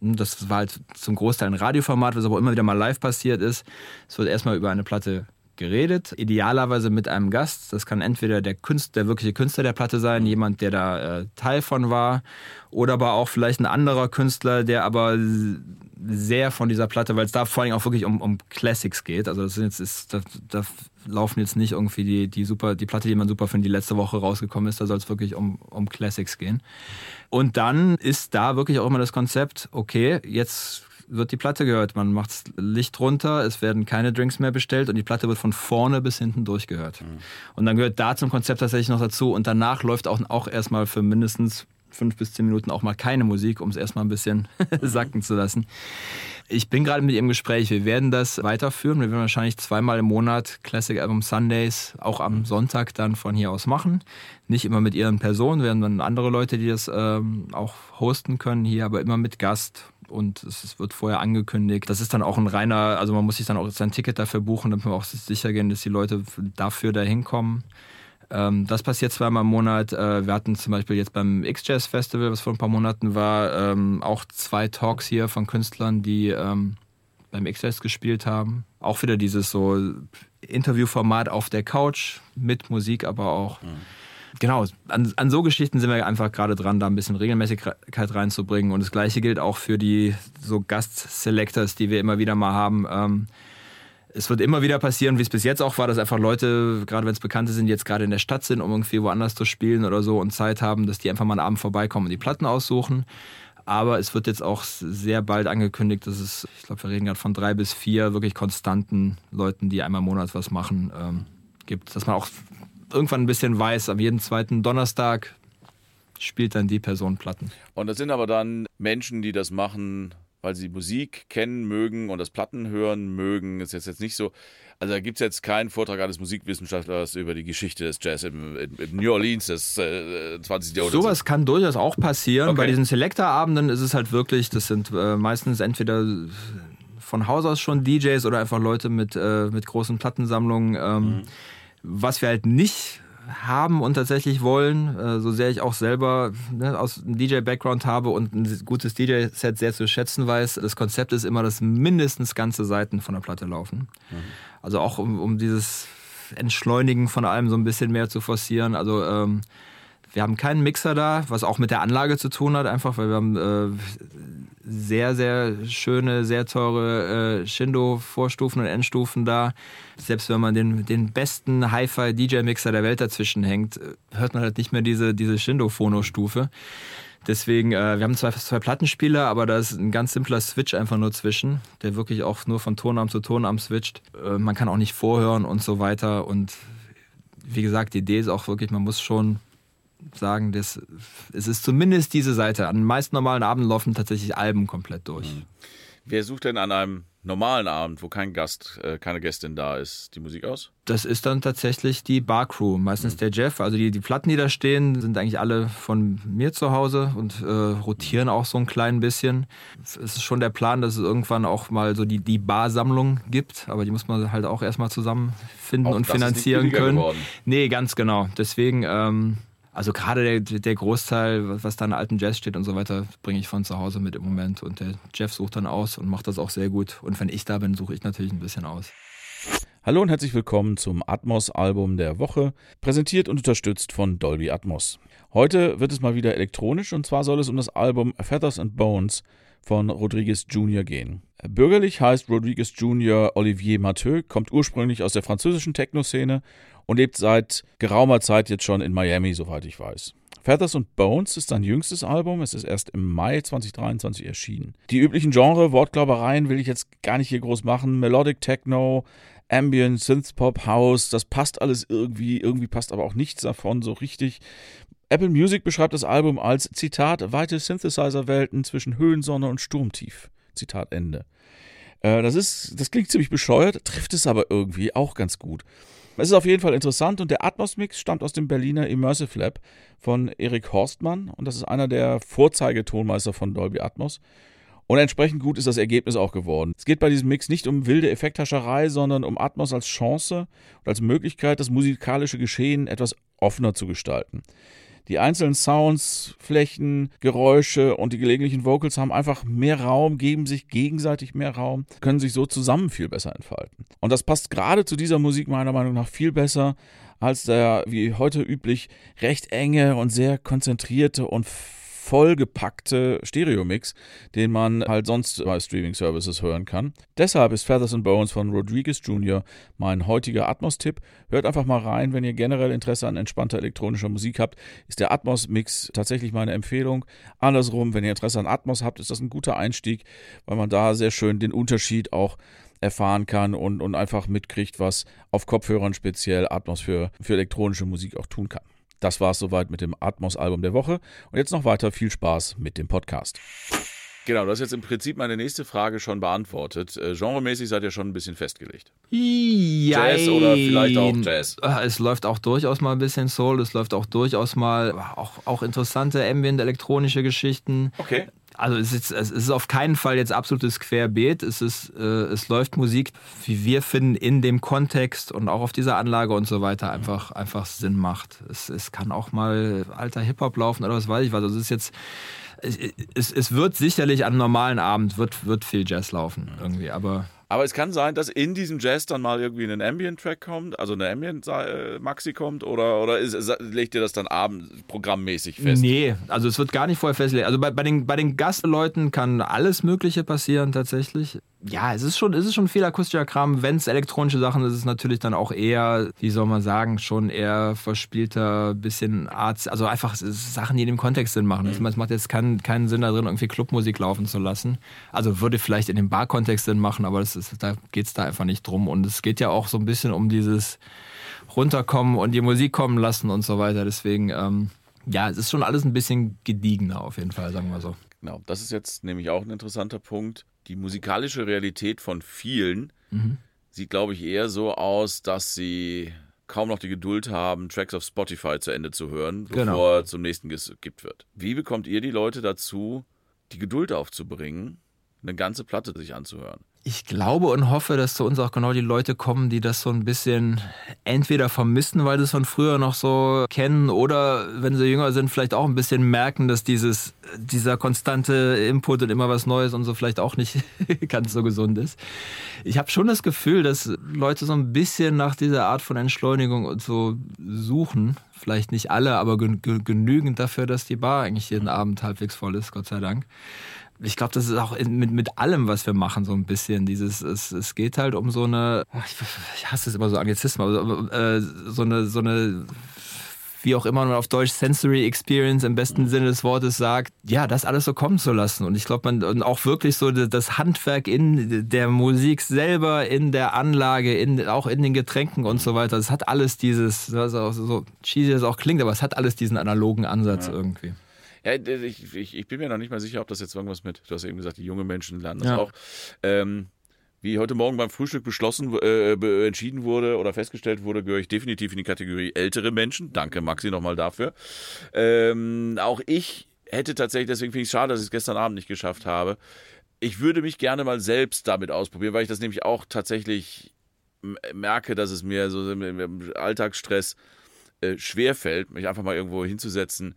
das war halt zum Großteil ein Radioformat, was aber immer wieder mal live passiert ist. Es wird erstmal über eine Platte geredet, idealerweise mit einem Gast. Das kann entweder der, Künstler, der wirkliche Künstler der Platte sein, jemand, der da äh, Teil von war, oder aber auch vielleicht ein anderer Künstler, der aber sehr von dieser Platte, weil es da vor allem auch wirklich um, um Classics geht. Also das sind jetzt, ist, da, da laufen jetzt nicht irgendwie die, die super, die Platte, die man super findet, die letzte Woche rausgekommen ist. Da soll es wirklich um, um Classics gehen. Und dann ist da wirklich auch immer das Konzept, okay, jetzt wird die Platte gehört. Man macht Licht runter, es werden keine Drinks mehr bestellt und die Platte wird von vorne bis hinten durchgehört. Mhm. Und dann gehört da zum Konzept tatsächlich noch dazu und danach läuft auch, auch erstmal für mindestens fünf bis zehn Minuten auch mal keine Musik, um es erstmal ein bisschen sacken zu lassen. Ich bin gerade mit ihr im Gespräch. Wir werden das weiterführen. Wir werden wahrscheinlich zweimal im Monat Classic Album Sundays auch am Sonntag dann von hier aus machen. Nicht immer mit ihren Personen, werden dann andere Leute, die das ähm, auch hosten können hier, aber immer mit Gast und es wird vorher angekündigt. Das ist dann auch ein reiner, also man muss sich dann auch sein Ticket dafür buchen, damit man auch sicher gehen, dass die Leute dafür da hinkommen. Ähm, das passiert zweimal im Monat. Äh, wir hatten zum Beispiel jetzt beim X-Jazz Festival, was vor ein paar Monaten war, ähm, auch zwei Talks hier von Künstlern, die ähm, beim X-Jazz gespielt haben. Auch wieder dieses so Interviewformat auf der Couch mit Musik, aber auch. Mhm. Genau, an, an, so Geschichten sind wir einfach gerade dran, da ein bisschen Regelmäßigkeit reinzubringen. Und das Gleiche gilt auch für die so Gast-Selectors, die wir immer wieder mal haben. Ähm, es wird immer wieder passieren, wie es bis jetzt auch war, dass einfach Leute, gerade wenn es Bekannte sind, die jetzt gerade in der Stadt sind, um irgendwie woanders zu spielen oder so und Zeit haben, dass die einfach mal einen Abend vorbeikommen und die Platten aussuchen. Aber es wird jetzt auch sehr bald angekündigt, dass es, ich glaube, wir reden gerade von drei bis vier wirklich konstanten Leuten, die einmal im Monat was machen, ähm, gibt. Dass man auch irgendwann ein bisschen weiß, am jeden zweiten Donnerstag spielt dann die Person Platten. Und das sind aber dann Menschen, die das machen weil sie Musik kennen mögen und das Platten hören mögen. Ist jetzt, jetzt nicht so. Also da gibt es jetzt keinen Vortrag eines Musikwissenschaftlers über die Geschichte des Jazz im, in, in New Orleans des äh, 20. Jahrhunderts. Sowas kann durchaus auch passieren. Okay. Bei diesen Selector-Abenden ist es halt wirklich, das sind äh, meistens entweder von Haus aus schon DJs oder einfach Leute mit, äh, mit großen Plattensammlungen. Ähm, mhm. Was wir halt nicht haben und tatsächlich wollen, äh, so sehr ich auch selber ne, aus einem DJ-Background habe und ein gutes DJ-Set sehr zu schätzen weiß, das Konzept ist immer, dass mindestens ganze Seiten von der Platte laufen. Mhm. Also auch um, um dieses Entschleunigen von allem so ein bisschen mehr zu forcieren. Also ähm, wir haben keinen Mixer da, was auch mit der Anlage zu tun hat, einfach weil wir haben äh, sehr, sehr schöne, sehr teure äh, Shindo-Vorstufen und Endstufen da. Selbst wenn man den, den besten Hi-Fi-DJ-Mixer der Welt dazwischen hängt, hört man halt nicht mehr diese, diese Shindo-Phono-Stufe. Deswegen, äh, wir haben zwar zwei Plattenspieler, aber da ist ein ganz simpler Switch einfach nur zwischen, der wirklich auch nur von Tonarm zu Tonarm switcht. Äh, man kann auch nicht vorhören und so weiter. Und wie gesagt, die Idee ist auch wirklich, man muss schon sagen, das, es ist zumindest diese Seite. An den meisten normalen Abenden laufen tatsächlich Alben komplett durch. Mhm. Wer sucht denn an einem normalen Abend, wo kein Gast, äh, keine Gästin da ist, die Musik aus? Das ist dann tatsächlich die Barcrew, meistens mhm. der Jeff. Also die, die Platten, die da stehen, sind eigentlich alle von mir zu Hause und äh, rotieren auch so ein klein bisschen. Es ist schon der Plan, dass es irgendwann auch mal so die, die Barsammlung gibt, aber die muss man halt auch erstmal zusammenfinden auch und finanzieren können. Geworden. Nee, ganz genau. Deswegen. Ähm, also gerade der, der Großteil, was da in alten Jazz steht und so weiter, bringe ich von zu Hause mit im Moment. Und der Jeff sucht dann aus und macht das auch sehr gut. Und wenn ich da bin, suche ich natürlich ein bisschen aus. Hallo und herzlich willkommen zum Atmos-Album der Woche, präsentiert und unterstützt von Dolby Atmos. Heute wird es mal wieder elektronisch und zwar soll es um das Album Feathers and Bones von Rodriguez Jr. gehen. Bürgerlich heißt Rodriguez Jr. Olivier Mathieu, kommt ursprünglich aus der französischen Techno-Szene und lebt seit geraumer Zeit jetzt schon in Miami, soweit ich weiß. Feathers and Bones ist sein jüngstes Album. Es ist erst im Mai 2023 erschienen. Die üblichen Genre-Wortglaubereien will ich jetzt gar nicht hier groß machen. Melodic Techno, Ambient, Synthpop, House, das passt alles irgendwie. Irgendwie passt aber auch nichts davon so richtig. Apple Music beschreibt das Album als Zitat weite Synthesizer-Welten zwischen Höhensonne und Sturmtief. Zitat Ende. Äh, das ist, das klingt ziemlich bescheuert, trifft es aber irgendwie auch ganz gut. Es ist auf jeden Fall interessant und der Atmos-Mix stammt aus dem Berliner Immersive Lab von Erik Horstmann und das ist einer der Vorzeigetonmeister von Dolby Atmos. Und entsprechend gut ist das Ergebnis auch geworden. Es geht bei diesem Mix nicht um wilde Effekthascherei, sondern um Atmos als Chance und als Möglichkeit, das musikalische Geschehen etwas offener zu gestalten. Die einzelnen Sounds, Flächen, Geräusche und die gelegentlichen Vocals haben einfach mehr Raum, geben sich gegenseitig mehr Raum, können sich so zusammen viel besser entfalten. Und das passt gerade zu dieser Musik meiner Meinung nach viel besser als der, wie heute üblich, recht enge und sehr konzentrierte und vollgepackte Stereo-Mix, den man halt sonst bei Streaming-Services hören kann. Deshalb ist Feathers and Bones von Rodriguez Jr. mein heutiger Atmos-Tipp. Hört einfach mal rein, wenn ihr generell Interesse an entspannter elektronischer Musik habt, ist der Atmos-Mix tatsächlich meine Empfehlung. Andersrum, wenn ihr Interesse an Atmos habt, ist das ein guter Einstieg, weil man da sehr schön den Unterschied auch erfahren kann und, und einfach mitkriegt, was auf Kopfhörern speziell Atmos für, für elektronische Musik auch tun kann. Das war es soweit mit dem Atmos-Album der Woche. Und jetzt noch weiter viel Spaß mit dem Podcast. Genau, du hast jetzt im Prinzip meine nächste Frage schon beantwortet. Äh, genremäßig seid ihr schon ein bisschen festgelegt. Jein. Jazz oder vielleicht auch Jazz? Ah, es läuft auch durchaus mal ein bisschen Soul, es läuft auch durchaus mal auch, auch interessante Ambient elektronische Geschichten. Okay. Also es ist, es ist auf keinen Fall jetzt absolutes Querbeet. Es, ist, äh, es läuft Musik, wie wir finden, in dem Kontext und auch auf dieser Anlage und so weiter einfach, einfach Sinn macht. Es, es kann auch mal alter Hip-Hop laufen oder was weiß ich was. Also es ist jetzt, es, es wird sicherlich an einem normalen Abend wird, wird viel Jazz laufen irgendwie, aber aber es kann sein, dass in diesem Jazz dann mal irgendwie ein Ambient-Track kommt, also eine Ambient-Maxi kommt, oder, oder ist, legt ihr das dann abendprogrammmäßig fest? Nee, also es wird gar nicht vorher festgelegt. Also bei, bei, den, bei den Gastleuten kann alles Mögliche passieren tatsächlich. Ja, es ist schon, es ist schon viel akustischer Kram. Wenn es elektronische Sachen ist, ist es natürlich dann auch eher, wie soll man sagen, schon eher verspielter, bisschen Arzt, also einfach Sachen, die in dem Kontext Sinn machen. Mhm. Es macht jetzt keinen, keinen Sinn darin, irgendwie Clubmusik laufen zu lassen. Also würde vielleicht in dem Bar-Kontext Sinn machen, aber das ist ist, da geht es da einfach nicht drum. Und es geht ja auch so ein bisschen um dieses Runterkommen und die Musik kommen lassen und so weiter. Deswegen, ähm, ja, es ist schon alles ein bisschen gediegener auf jeden Fall, sagen wir so. Genau, das ist jetzt nämlich auch ein interessanter Punkt. Die musikalische Realität von vielen mhm. sieht, glaube ich, eher so aus, dass sie kaum noch die Geduld haben, Tracks auf Spotify zu Ende zu hören, bevor genau. zum nächsten geskippt wird. Wie bekommt ihr die Leute dazu, die Geduld aufzubringen, eine ganze Platte sich anzuhören? Ich glaube und hoffe, dass zu uns auch genau die Leute kommen, die das so ein bisschen entweder vermissen, weil sie es von früher noch so kennen, oder wenn sie jünger sind, vielleicht auch ein bisschen merken, dass dieses, dieser konstante Input und immer was Neues und so vielleicht auch nicht ganz so gesund ist. Ich habe schon das Gefühl, dass Leute so ein bisschen nach dieser Art von Entschleunigung und so suchen. Vielleicht nicht alle, aber genügend dafür, dass die Bar eigentlich jeden Abend halbwegs voll ist, Gott sei Dank. Ich glaube, das ist auch mit, mit allem, was wir machen, so ein bisschen. Dieses, es, es geht halt um so eine, ich, hasse es immer so Anglizismen, aber äh, so eine, so eine wie auch immer man auf Deutsch Sensory Experience im besten Sinne des Wortes sagt, ja, das alles so kommen zu lassen. Und ich glaube, man und auch wirklich so das Handwerk in der Musik selber, in der Anlage, in, auch in den Getränken und so weiter, das hat alles dieses, also so cheesy es auch klingt, aber es hat alles diesen analogen Ansatz ja. irgendwie. Ja, ich, ich, ich, bin mir noch nicht mal sicher, ob das jetzt irgendwas mit, du hast eben gesagt, die jungen Menschen lernen das ja. auch. Ähm, wie heute Morgen beim Frühstück beschlossen, äh, entschieden wurde oder festgestellt wurde, gehöre ich definitiv in die Kategorie ältere Menschen. Danke, Maxi, nochmal dafür. Ähm, auch ich hätte tatsächlich, deswegen finde ich es schade, dass ich es gestern Abend nicht geschafft habe. Ich würde mich gerne mal selbst damit ausprobieren, weil ich das nämlich auch tatsächlich merke, dass es mir so im Alltagsstress äh, schwerfällt, mich einfach mal irgendwo hinzusetzen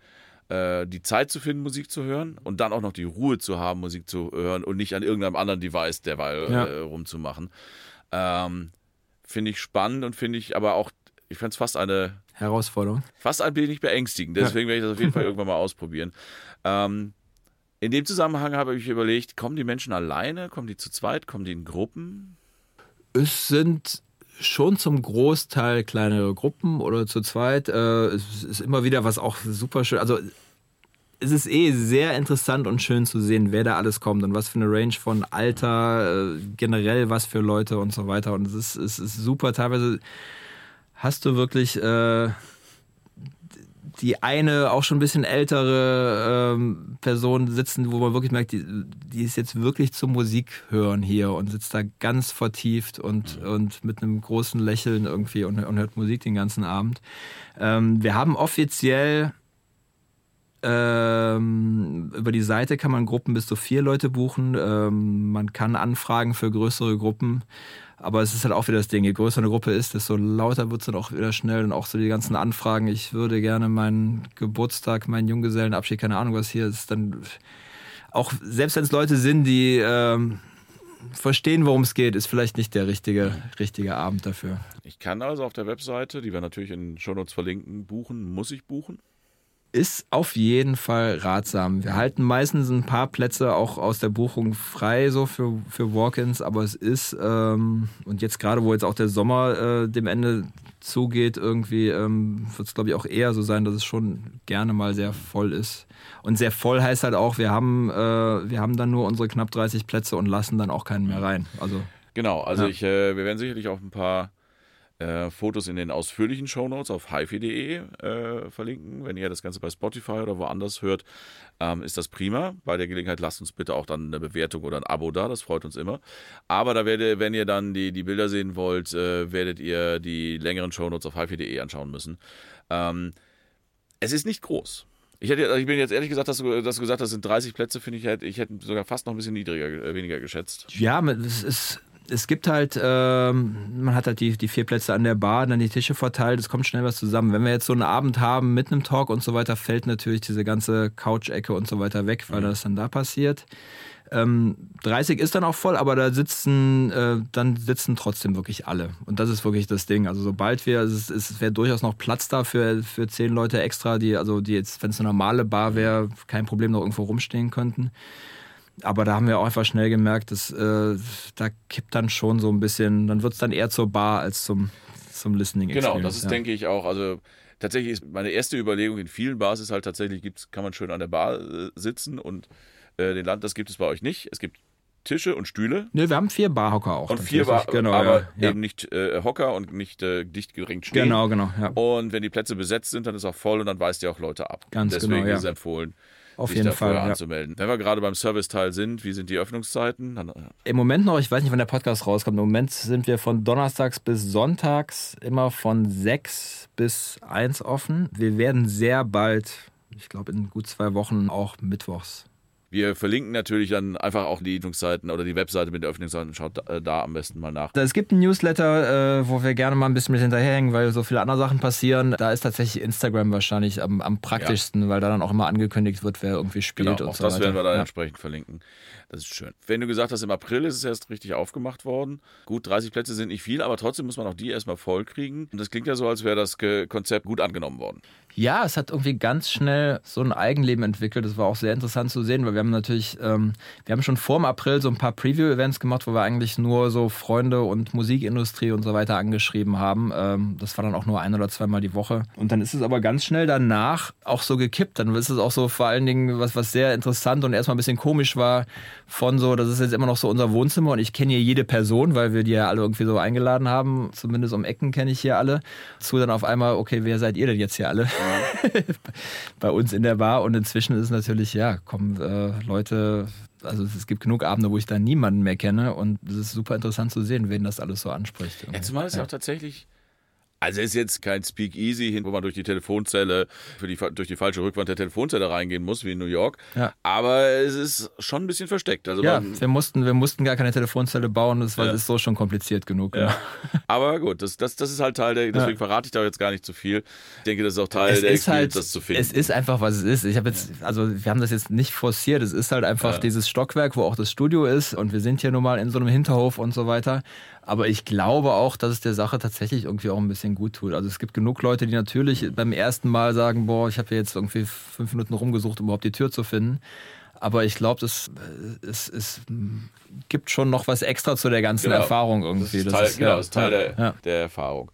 äh, die Zeit zu finden, Musik zu hören und dann auch noch die Ruhe zu haben, Musik zu hören und nicht an irgendeinem anderen Device derweil ja. äh, rumzumachen. Ähm, finde ich spannend und finde ich aber auch, ich fände es fast eine Herausforderung. Fast ein wenig beängstigend. Deswegen ja. werde ich das auf jeden Fall irgendwann mal ausprobieren. Ähm, in dem Zusammenhang habe ich überlegt, kommen die Menschen alleine, kommen die zu zweit, kommen die in Gruppen? Es sind schon zum Großteil kleinere Gruppen oder zu zweit. Äh, es ist immer wieder was auch super schön. Also es ist eh sehr interessant und schön zu sehen, wer da alles kommt und was für eine Range von Alter, äh, generell was für Leute und so weiter. Und es ist, es ist super. Teilweise hast du wirklich äh, die eine auch schon ein bisschen ältere ähm, Person sitzen, wo man wirklich merkt, die, die ist jetzt wirklich zum Musik hören hier und sitzt da ganz vertieft und, mhm. und mit einem großen Lächeln irgendwie und, und hört Musik den ganzen Abend. Ähm, wir haben offiziell ähm, über die Seite kann man Gruppen bis zu vier Leute buchen. Ähm, man kann anfragen für größere Gruppen. Aber es ist halt auch wieder das Ding, je größer eine Gruppe ist, desto lauter wird es dann auch wieder schnell und auch so die ganzen Anfragen. Ich würde gerne meinen Geburtstag, meinen Junggesellenabschied, keine Ahnung was hier ist, dann auch, selbst wenn es Leute sind, die ähm, verstehen, worum es geht, ist vielleicht nicht der richtige, richtige Abend dafür. Ich kann also auf der Webseite, die wir natürlich in Shownotes verlinken, buchen. Muss ich buchen? Ist auf jeden Fall ratsam. Wir halten meistens ein paar Plätze auch aus der Buchung frei, so für, für Walk-ins, aber es ist, ähm, und jetzt gerade, wo jetzt auch der Sommer äh, dem Ende zugeht, irgendwie ähm, wird es, glaube ich, auch eher so sein, dass es schon gerne mal sehr voll ist. Und sehr voll heißt halt auch, wir haben, äh, wir haben dann nur unsere knapp 30 Plätze und lassen dann auch keinen mehr rein. Also, genau, also ja. ich, äh, wir werden sicherlich auch ein paar äh, Fotos in den ausführlichen Shownotes auf hifi.de äh, verlinken. Wenn ihr das Ganze bei Spotify oder woanders hört, ähm, ist das prima. Bei der Gelegenheit lasst uns bitte auch dann eine Bewertung oder ein Abo da, das freut uns immer. Aber da werdet, wenn ihr dann die, die Bilder sehen wollt, äh, werdet ihr die längeren Shownotes auf hifi.de anschauen müssen. Ähm, es ist nicht groß. Ich, hätte, ich bin jetzt ehrlich gesagt, dass du, dass du gesagt hast, es sind 30 Plätze, finde ich, ich hätte sogar fast noch ein bisschen niedriger, äh, weniger geschätzt. Ja, es ist es gibt halt, ähm, man hat halt die, die vier Plätze an der Bar, dann die Tische verteilt, es kommt schnell was zusammen. Wenn wir jetzt so einen Abend haben mit einem Talk und so weiter, fällt natürlich diese ganze Couch-Ecke und so weiter weg, weil mhm. das dann da passiert. Ähm, 30 ist dann auch voll, aber da sitzen, äh, dann sitzen trotzdem wirklich alle. Und das ist wirklich das Ding. Also sobald wir, es, es wäre durchaus noch Platz da für, für zehn Leute extra, die, also die jetzt, wenn es eine normale Bar wäre, kein Problem noch irgendwo rumstehen könnten aber da haben wir auch einfach schnell gemerkt, dass äh, da kippt dann schon so ein bisschen, dann wird es dann eher zur Bar als zum, zum Listening Genau, das ist, ja. denke ich, auch. Also tatsächlich ist meine erste Überlegung in vielen Bars ist halt tatsächlich, gibt's, kann man schön an der Bar äh, sitzen und äh, den Land, das gibt es bei euch nicht. Es gibt Tische und Stühle. Ne, wir haben vier Barhocker auch. Und vier Bar, genau, aber ja, eben nicht äh, Hocker und nicht äh, dicht geringt stehen. Genau, genau. Ja. Und wenn die Plätze besetzt sind, dann ist auch voll und dann weist ihr auch Leute ab. Ganz Deswegen genau, ja. ist es empfohlen, auf jeden Fall anzumelden. Wenn wir gerade beim Serviceteil sind, wie sind die Öffnungszeiten? Dann, Im Moment noch, ich weiß nicht, wann der Podcast rauskommt. Im Moment sind wir von Donnerstags bis Sonntags immer von 6 bis 1 offen. Wir werden sehr bald, ich glaube in gut zwei Wochen, auch mittwochs wir verlinken natürlich dann einfach auch die Öffnungszeiten oder die Webseite mit der Öffnungszeiten. Schaut da, äh, da, am besten mal nach. Es gibt ein Newsletter, äh, wo wir gerne mal ein bisschen mit hinterherhängen, weil so viele andere Sachen passieren. Da ist tatsächlich Instagram wahrscheinlich am, am praktischsten, ja. weil da dann auch immer angekündigt wird, wer irgendwie spielt genau, und auch so das weiter. werden wir dann ja. entsprechend verlinken. Das ist schön. Wenn du gesagt hast, im April ist es erst richtig aufgemacht worden. Gut, 30 Plätze sind nicht viel, aber trotzdem muss man auch die erstmal voll kriegen. Und das klingt ja so, als wäre das Konzept gut angenommen worden. Ja, es hat irgendwie ganz schnell so ein Eigenleben entwickelt. Das war auch sehr interessant zu sehen, weil wir haben natürlich, ähm, wir haben schon vor dem April so ein paar Preview-Events gemacht, wo wir eigentlich nur so Freunde und Musikindustrie und so weiter angeschrieben haben. Ähm, das war dann auch nur ein oder zweimal die Woche. Und dann ist es aber ganz schnell danach auch so gekippt. Dann ist es auch so vor allen Dingen, was, was sehr interessant und erstmal ein bisschen komisch war, von so, das ist jetzt immer noch so unser Wohnzimmer und ich kenne hier jede Person, weil wir die ja alle irgendwie so eingeladen haben. Zumindest um Ecken kenne ich hier alle. Zu dann auf einmal, okay, wer seid ihr denn jetzt hier alle? bei uns in der Bar. Und inzwischen ist es natürlich, ja, kommen äh, Leute, also es gibt genug Abende, wo ich da niemanden mehr kenne. Und es ist super interessant zu sehen, wen das alles so anspricht. Ja, zumal es ja auch tatsächlich also es ist jetzt kein Speakeasy, wo man durch die Telefonzelle, für die, durch die falsche Rückwand der Telefonzelle reingehen muss, wie in New York. Ja. Aber es ist schon ein bisschen versteckt. Also ja, wir mussten, wir mussten gar keine Telefonzelle bauen, das war ja. ist so schon kompliziert genug. Ja. Aber gut, das, das, das ist halt Teil der, deswegen verrate ich da jetzt gar nicht zu viel. Ich denke, das ist auch Teil es der Experience, halt, das zu finden. Es ist einfach, was es ist. Ich habe jetzt, also wir haben das jetzt nicht forciert, es ist halt einfach dieses Stockwerk, wo auch das Studio ist und wir sind hier nun mal in so einem Hinterhof und so weiter. Aber ich glaube auch, dass es der Sache tatsächlich irgendwie auch ein bisschen gut tut. Also es gibt genug Leute, die natürlich beim ersten Mal sagen, boah, ich habe jetzt irgendwie fünf Minuten rumgesucht, um überhaupt die Tür zu finden. Aber ich glaube, es, es, es gibt schon noch was extra zu der ganzen genau. Erfahrung irgendwie. Das ist Teil, das ist, genau, ja, ist Teil ja, der, ja. der, Erfahrung.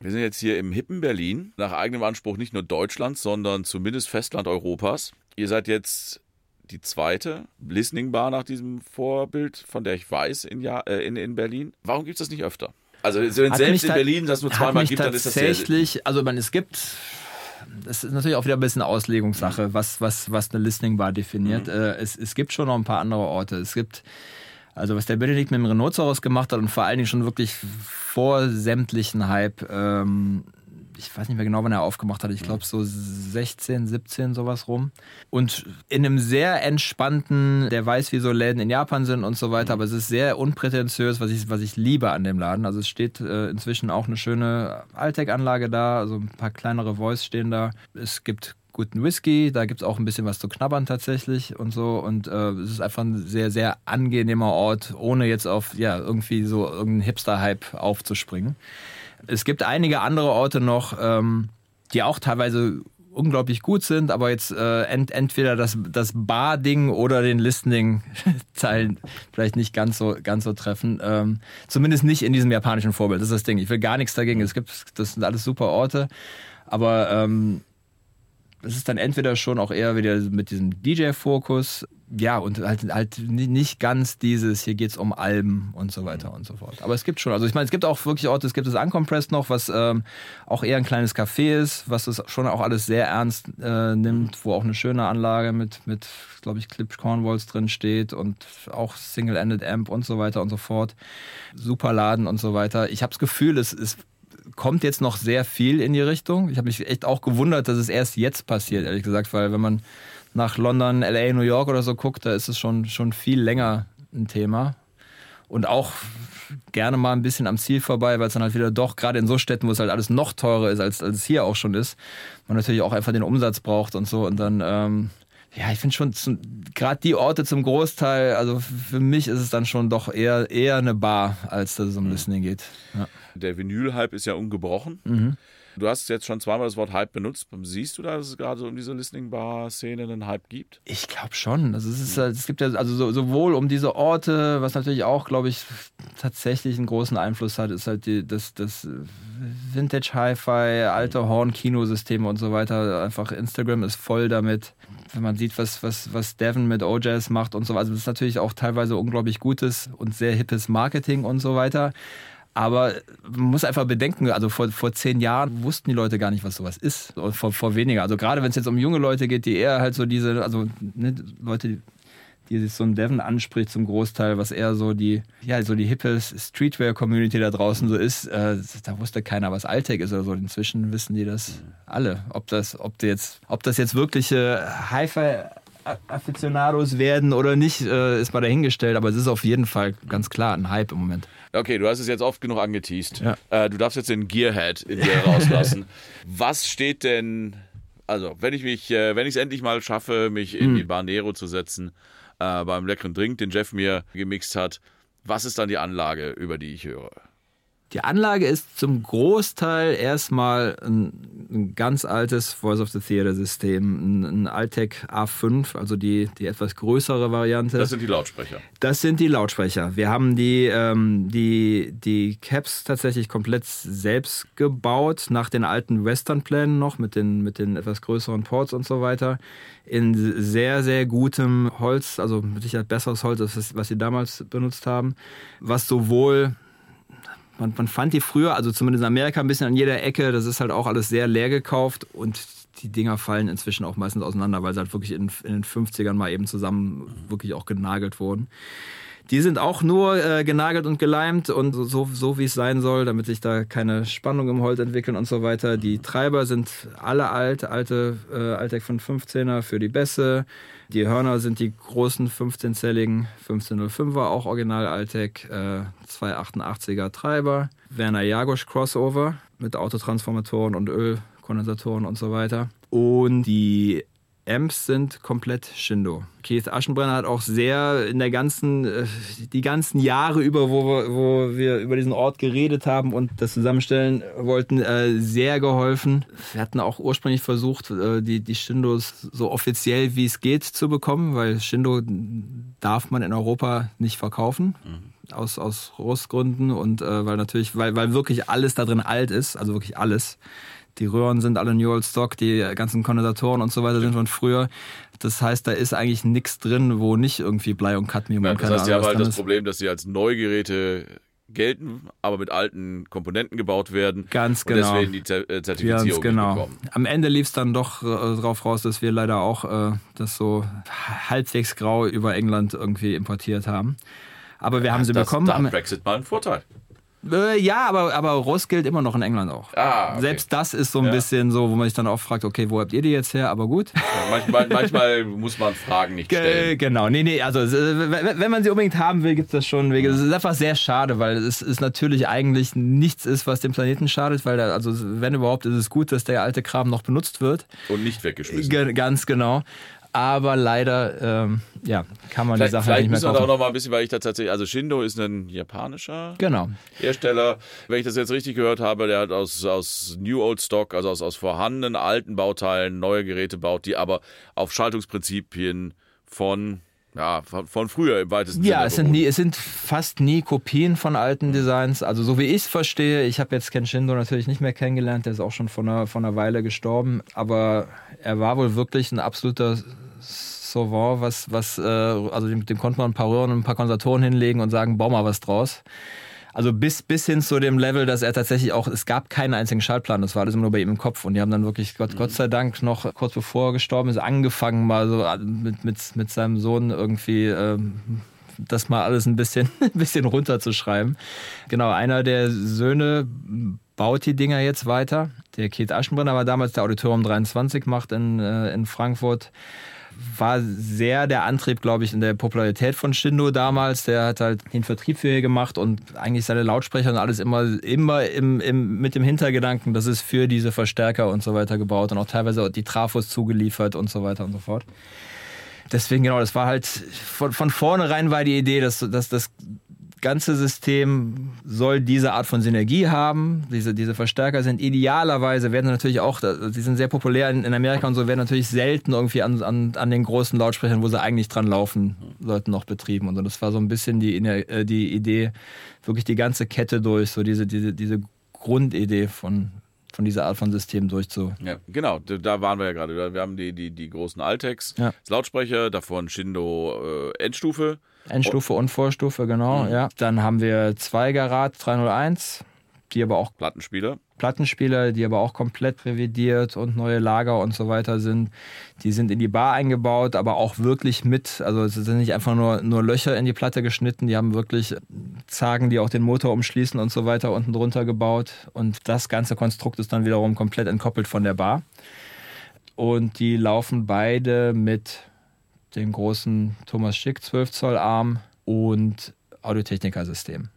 Wir sind jetzt hier im hippen Berlin, nach eigenem Anspruch nicht nur Deutschlands, sondern zumindest Festland Europas. Ihr seid jetzt die zweite Listening Bar nach diesem Vorbild, von der ich weiß in, ja, äh, in, in Berlin. Warum gibt es das nicht öfter? Also wenn selbst in Berlin das nur zweimal gibt, dann ist das tatsächlich, also man, es gibt das ist natürlich auch wieder ein bisschen Auslegungssache, mhm. was, was, was eine Listening Bar definiert. Mhm. Äh, es, es gibt schon noch ein paar andere Orte. Es gibt, also was der Benedikt mit dem Rhinoceros gemacht hat und vor allen Dingen schon wirklich vor sämtlichen Hype, ähm, ich weiß nicht mehr genau, wann er aufgemacht hat. Ich glaube so 16, 17 sowas rum. Und in einem sehr entspannten, der weiß, wie so Läden in Japan sind und so weiter. Mhm. Aber es ist sehr unprätentiös, was ich, was ich liebe an dem Laden. Also es steht äh, inzwischen auch eine schöne Altec-Anlage da. Also ein paar kleinere Voice stehen da. Es gibt guten Whisky, da gibt es auch ein bisschen was zu knabbern tatsächlich und so. Und äh, es ist einfach ein sehr, sehr angenehmer Ort, ohne jetzt auf ja, irgendwie so irgendeinen Hipster-Hype aufzuspringen. Es gibt einige andere Orte noch, ähm, die auch teilweise unglaublich gut sind, aber jetzt äh, ent, entweder das, das Bar-Ding oder den Listening-Zeilen vielleicht nicht ganz so, ganz so treffen. Ähm, zumindest nicht in diesem japanischen Vorbild. Das ist das Ding. Ich will gar nichts dagegen. Es gibt, das sind alles super Orte. Aber ähm, es ist dann entweder schon auch eher wieder mit diesem DJ-Fokus, ja, und halt, halt nicht ganz dieses, hier geht es um Alben und so weiter und so fort. Aber es gibt schon, also ich meine, es gibt auch wirklich Orte, es gibt das Uncompressed noch, was ähm, auch eher ein kleines Café ist, was das schon auch alles sehr ernst äh, nimmt, wo auch eine schöne Anlage mit, mit glaube ich, Clip Cornwalls drin steht und auch Single-Ended Amp und so weiter und so fort. Super Laden und so weiter. Ich habe das Gefühl, es ist kommt jetzt noch sehr viel in die Richtung. Ich habe mich echt auch gewundert, dass es erst jetzt passiert, ehrlich gesagt, weil wenn man nach London, LA, New York oder so guckt, da ist es schon, schon viel länger ein Thema. Und auch gerne mal ein bisschen am Ziel vorbei, weil es dann halt wieder doch, gerade in so Städten, wo es halt alles noch teurer ist, als, als es hier auch schon ist, man natürlich auch einfach den Umsatz braucht und so. Und dann, ähm, ja, ich finde schon, gerade die Orte zum Großteil, also für mich ist es dann schon doch eher, eher eine Bar, als dass es um mhm. Listening geht. Ja. Der Vinyl-Hype ist ja ungebrochen. Mhm. Du hast jetzt schon zweimal das Wort Hype benutzt. Siehst du da, dass es gerade so um diese Listening Bar-Szene einen Hype gibt? Ich glaube schon. Also es, ist, es gibt ja also so, sowohl um diese Orte, was natürlich auch, glaube ich, tatsächlich einen großen Einfluss hat, ist halt die, das, das Vintage Hi-Fi, alte Horn-Kinosysteme und so weiter. Einfach Instagram ist voll damit. Wenn man sieht, was, was, was Devin mit OJS macht und so weiter. Also das ist natürlich auch teilweise unglaublich gutes und sehr hippes Marketing und so weiter. Aber man muss einfach bedenken, also vor, vor zehn Jahren wussten die Leute gar nicht, was sowas ist. Vor, vor weniger. Also gerade wenn es jetzt um junge Leute geht, die eher halt so diese, also ne, Leute, die sich so ein Devon anspricht zum Großteil, was eher so die, ja, so die hippe Streetwear-Community da draußen so ist, äh, da wusste keiner, was Alltag ist oder so. Inzwischen wissen die das alle. Ob das, ob jetzt, ob das jetzt wirkliche Hi-Fi Aficionados werden oder nicht, äh, ist mal dahingestellt, aber es ist auf jeden Fall ganz klar ein Hype im Moment. Okay, du hast es jetzt oft genug angeteased. Ja. Äh, du darfst jetzt den Gearhead in dir rauslassen. Was steht denn, also wenn ich mich, äh, wenn ich es endlich mal schaffe, mich in hm. die Barnero zu setzen, beim leckeren Drink, den Jeff mir gemixt hat, was ist dann die Anlage, über die ich höre? Die Anlage ist zum Großteil erstmal ein, ein ganz altes Voice of the Theater System, ein, ein Altec A5, also die, die etwas größere Variante. Das sind die Lautsprecher. Das sind die Lautsprecher. Wir haben die, ähm, die, die Caps tatsächlich komplett selbst gebaut, nach den alten Western-Plänen noch, mit den, mit den etwas größeren Ports und so weiter. In sehr, sehr gutem Holz, also mit Sicherheit besseres Holz, als was sie damals benutzt haben, was sowohl man, man fand die früher, also zumindest in Amerika, ein bisschen an jeder Ecke. Das ist halt auch alles sehr leer gekauft und die Dinger fallen inzwischen auch meistens auseinander, weil sie halt wirklich in, in den 50ern mal eben zusammen wirklich auch genagelt wurden. Die sind auch nur äh, genagelt und geleimt und so, so wie es sein soll, damit sich da keine Spannung im Holz entwickeln und so weiter. Die Treiber sind alle alt, alte äh, Altec von 15er für die Bässe. Die Hörner sind die großen 15-zelligen 1505er, auch original Altec, äh, 288er Treiber. Werner Jagusch Crossover mit Autotransformatoren und Ölkondensatoren und so weiter. Und die Amps sind komplett Shindo. Keith Aschenbrenner hat auch sehr in der ganzen, äh, die ganzen Jahre über, wo wir, wo wir über diesen Ort geredet haben und das zusammenstellen wollten, äh, sehr geholfen. Wir hatten auch ursprünglich versucht, äh, die, die Shindos so offiziell wie es geht zu bekommen, weil Shindo darf man in Europa nicht verkaufen. Mhm. Aus, aus Rostgründen und äh, weil natürlich, weil, weil wirklich alles da drin alt ist, also wirklich alles. Die Röhren sind alle New Old Stock, die ganzen Kondensatoren und so weiter sind von früher. Das heißt, da ist eigentlich nichts drin, wo nicht irgendwie Blei und Cadmium ja, und Das heißt, die haben halt das ist. Problem, dass sie als Neugeräte gelten, aber mit alten Komponenten gebaut werden. Ganz genau. Und deswegen die äh, Zertifizierung Ganz genau. bekommen. Am Ende lief es dann doch äh, drauf raus, dass wir leider auch äh, das so halbwegs grau über England irgendwie importiert haben. Aber wir ja, haben sie das, bekommen. Da hat Brexit mal einen Vorteil. Äh, ja, aber, aber Ross gilt immer noch in England auch. Ah, okay. Selbst das ist so ein ja. bisschen so, wo man sich dann auch fragt, okay, wo habt ihr die jetzt her? Aber gut. Ja, manchmal, manchmal muss man Fragen nicht stellen. Genau, nee, nee, also wenn man sie unbedingt haben will, gibt es das schon Wege. Es ist einfach sehr schade, weil es ist natürlich eigentlich nichts ist, was dem Planeten schadet, weil da, also wenn überhaupt, ist es gut, dass der alte Kram noch benutzt wird. Und nicht weggeschmissen. Ganz genau aber leider ähm, ja, kann man vielleicht, die Sache vielleicht nicht mehr kaufen. auch noch mal ein bisschen, weil ich da tatsächlich, also Shindo ist ein japanischer genau. Hersteller. Wenn ich das jetzt richtig gehört habe, der hat aus, aus New Old Stock, also aus, aus vorhandenen alten Bauteilen neue Geräte baut, die aber auf Schaltungsprinzipien von ja, von früher im weitesten Sinne. Ja, es sind, nie, es sind fast nie Kopien von alten Designs. Also so wie ich es verstehe, ich habe jetzt Ken Shindo natürlich nicht mehr kennengelernt, der ist auch schon vor einer, vor einer Weile gestorben, aber er war wohl wirklich ein absoluter Sauvant, was, was, äh, also dem, dem konnte man ein paar Röhren und ein paar Kondensatoren hinlegen und sagen, bau mal was draus. Also bis, bis hin zu dem Level, dass er tatsächlich auch, es gab keinen einzigen Schaltplan, das war alles immer nur bei ihm im Kopf. Und die haben dann wirklich, Gott, mhm. Gott sei Dank, noch kurz bevor er gestorben ist, angefangen, mal so äh, mit, mit, mit seinem Sohn irgendwie ähm, das mal alles ein bisschen, ein bisschen runterzuschreiben. Genau, einer der Söhne baut die Dinger jetzt weiter. Der Keith Aschenbrenner war damals der Auditorium 23, macht in, äh, in Frankfurt war sehr der Antrieb, glaube ich, in der Popularität von Shindo damals. Der hat halt den Vertrieb für hier gemacht und eigentlich seine Lautsprecher und alles immer, immer im, im, mit dem Hintergedanken, das ist für diese Verstärker und so weiter gebaut und auch teilweise die Trafos zugeliefert und so weiter und so fort. Deswegen genau, das war halt von, von vornherein war die Idee, dass, dass das ganze System soll diese Art von Synergie haben. Diese, diese Verstärker sind idealerweise, werden natürlich auch, die sind sehr populär in, in Amerika und so, werden natürlich selten irgendwie an, an, an den großen Lautsprechern, wo sie eigentlich dran laufen, sollten noch betrieben. Und so. das war so ein bisschen die, äh, die Idee, wirklich die ganze Kette durch, so diese, diese, diese Grundidee von, von dieser Art von System durchzu. Ja, genau, da waren wir ja gerade. Wir haben die, die, die großen Altex, ja. Lautsprecher, davor ein Shindo äh, Endstufe. Endstufe und Vorstufe, genau, mhm. ja. Dann haben wir Zweigerrad 301, die aber auch Plattenspieler. Plattenspieler, die aber auch komplett revidiert und neue Lager und so weiter sind. Die sind in die Bar eingebaut, aber auch wirklich mit, also es sind nicht einfach nur, nur Löcher in die Platte geschnitten, die haben wirklich Zagen, die auch den Motor umschließen und so weiter unten drunter gebaut. Und das ganze Konstrukt ist dann wiederum komplett entkoppelt von der Bar. Und die laufen beide mit dem großen Thomas Schick 12 Zoll Arm und Audiotechniker-System.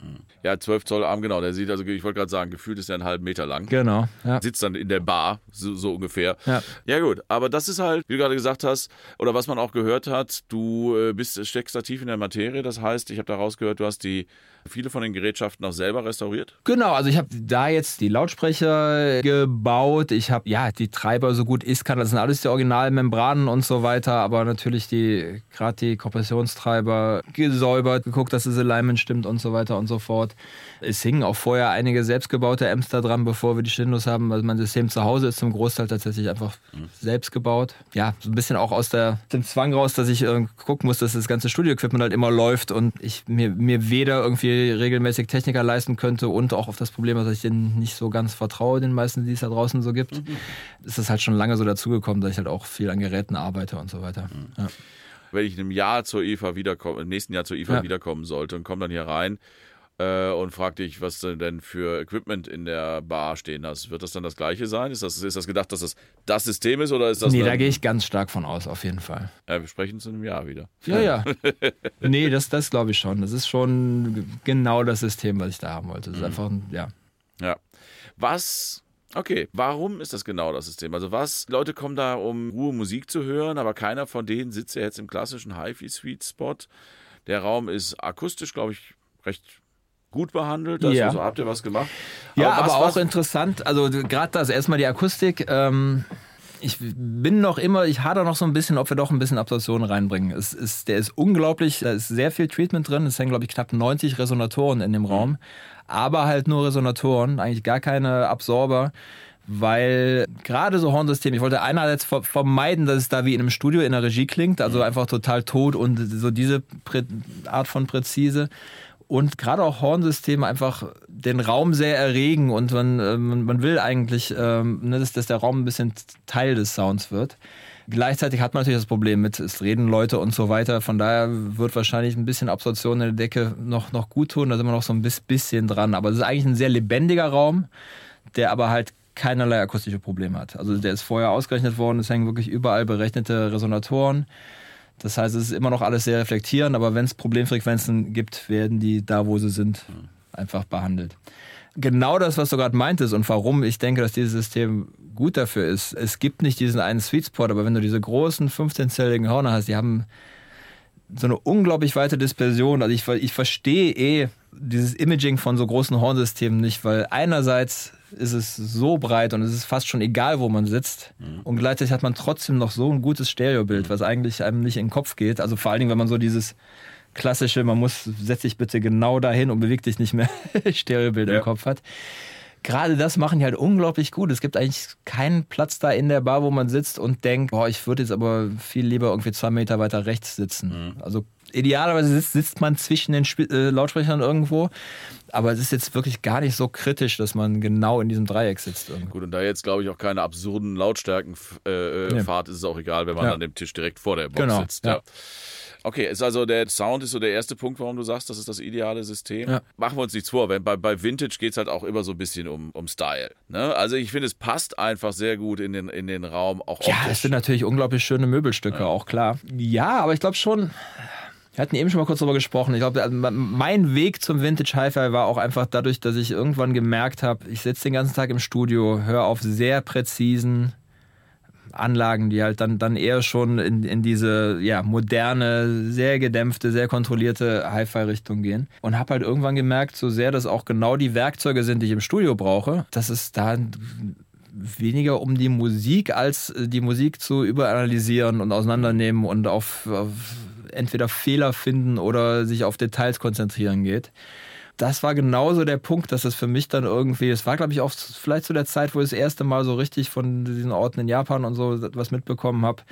Ja, 12 Zoll Arm, genau. Der sieht also, ich wollte gerade sagen, gefühlt ist er einen halben Meter lang. Genau. Ja. Sitzt dann in der Bar, so, so ungefähr. Ja. ja, gut. Aber das ist halt, wie du gerade gesagt hast, oder was man auch gehört hat, du äh, bist, steckst da tief in der Materie. Das heißt, ich habe da rausgehört, du hast die viele von den Gerätschaften auch selber restauriert. Genau, also ich habe da jetzt die Lautsprecher gebaut. Ich habe ja die Treiber so gut ist kann. Das sind alles die Originalmembranen und so weiter. Aber natürlich die gerade die Kompressionstreiber gesäubert, geguckt, dass das Alignment stimmt und so weiter und so fort. Es hingen auch vorher einige selbstgebaute Amps da dran, bevor wir die Shindos haben. Also mein System zu Hause ist zum Großteil tatsächlich einfach mhm. selbst gebaut. Ja, so ein bisschen auch aus der, dem Zwang raus, dass ich äh, gucken muss, dass das ganze Studio-Equipment halt immer läuft und ich mir, mir weder irgendwie regelmäßig Techniker leisten könnte und auch auf das Problem, dass ich denen nicht so ganz vertraue, den meisten, die es da draußen so gibt, mhm. ist das halt schon lange so dazugekommen, dass ich halt auch viel an Geräten arbeite und so weiter. Mhm. Ja. Wenn ich in einem Jahr zur IFA wiederkommen, im nächsten Jahr zur IFA ja. wiederkommen sollte und komme dann hier rein, äh, und frag dich, was du denn für Equipment in der Bar stehen hast. Wird das dann das gleiche sein? Ist das, ist das gedacht, dass das das System ist oder ist das. Nee, da gehe ich ganz stark von aus, auf jeden Fall. Ja, wir sprechen zu einem Jahr wieder. Ja, ja. nee, das, das glaube ich schon. Das ist schon genau das System, was ich da haben wollte. Das ist mhm. einfach, ja. Ja. Was Okay, warum ist das genau das System? Also was, Leute kommen da, um Ruhe Musik zu hören, aber keiner von denen sitzt ja jetzt im klassischen HiFi-Sweet-Spot. Der Raum ist akustisch, glaube ich, recht gut behandelt. Also, ja. also habt ihr was gemacht? Ja, aber, was, aber auch was? interessant. Also gerade das erstmal die Akustik. Ähm, ich bin noch immer, ich hader noch so ein bisschen, ob wir doch ein bisschen Absorption reinbringen. Es ist, der ist unglaublich, da ist sehr viel Treatment drin. Es hängen, glaube ich, knapp 90 Resonatoren in dem mhm. Raum. Aber halt nur Resonatoren, eigentlich gar keine Absorber weil gerade so Hornsysteme, ich wollte einerseits vermeiden, dass es da wie in einem Studio in der Regie klingt, also mhm. einfach total tot und so diese Art von präzise und gerade auch Hornsysteme einfach den Raum sehr erregen und man, äh, man will eigentlich, ähm, ne, dass, dass der Raum ein bisschen Teil des Sounds wird. Gleichzeitig hat man natürlich das Problem mit, es reden Leute und so weiter. Von daher wird wahrscheinlich ein bisschen Absorption in der Decke noch, noch gut tun. Da sind wir noch so ein bisschen dran. Aber es ist eigentlich ein sehr lebendiger Raum, der aber halt keinerlei akustische Probleme hat. Also der ist vorher ausgerechnet worden. Es hängen wirklich überall berechnete Resonatoren. Das heißt, es ist immer noch alles sehr reflektierend, aber wenn es Problemfrequenzen gibt, werden die da, wo sie sind, einfach behandelt. Genau das, was du gerade meintest und warum ich denke, dass dieses System gut dafür ist. Es gibt nicht diesen einen Sweet Spot, aber wenn du diese großen 15-zelligen Hörner hast, die haben so eine unglaublich weite Dispersion. Also ich, ich verstehe eh dieses Imaging von so großen Hornsystemen nicht, weil einerseits ist es so breit und es ist fast schon egal, wo man sitzt. Mhm. Und gleichzeitig hat man trotzdem noch so ein gutes Stereobild, mhm. was eigentlich einem nicht in den Kopf geht. Also vor allen Dingen, wenn man so dieses klassische, man muss, setz dich bitte genau dahin und beweg dich nicht mehr, Stereobild ja. im Kopf hat. Gerade das machen die halt unglaublich gut. Es gibt eigentlich keinen Platz da in der Bar, wo man sitzt und denkt, boah, ich würde jetzt aber viel lieber irgendwie zwei Meter weiter rechts sitzen. Mhm. Also idealerweise sitzt, sitzt man zwischen den Sp äh, Lautsprechern irgendwo. Aber es ist jetzt wirklich gar nicht so kritisch, dass man genau in diesem Dreieck sitzt. Irgendwo. Gut, und da jetzt, glaube ich, auch keine absurden Lautstärken äh, nee. fahrt, ist es auch egal, wenn man ja. an dem Tisch direkt vor der Box genau. sitzt. Ja. ja. Okay, ist also der Sound ist so der erste Punkt, warum du sagst, das ist das ideale System. Ja. Machen wir uns nichts vor, wenn bei, bei Vintage geht es halt auch immer so ein bisschen um, um Style. Ne? Also ich finde, es passt einfach sehr gut in den, in den Raum. Auch ja, es sind natürlich unglaublich schöne Möbelstücke, auch klar. Ja, aber ich glaube schon, wir hatten eben schon mal kurz darüber gesprochen. Ich glaube, mein Weg zum Vintage Hi-Fi war auch einfach dadurch, dass ich irgendwann gemerkt habe, ich sitze den ganzen Tag im Studio, höre auf sehr präzisen Anlagen, die halt dann, dann eher schon in, in diese ja, moderne, sehr gedämpfte, sehr kontrollierte Hi-Fi-Richtung gehen. Und habe halt irgendwann gemerkt, so sehr das auch genau die Werkzeuge sind, die ich im Studio brauche, dass es da weniger um die Musik als die Musik zu überanalysieren und auseinandernehmen und auf, auf entweder Fehler finden oder sich auf Details konzentrieren geht. Das war genauso der Punkt, dass es für mich dann irgendwie, es war glaube ich auch vielleicht zu der Zeit, wo ich das erste Mal so richtig von diesen Orten in Japan und so was mitbekommen habe,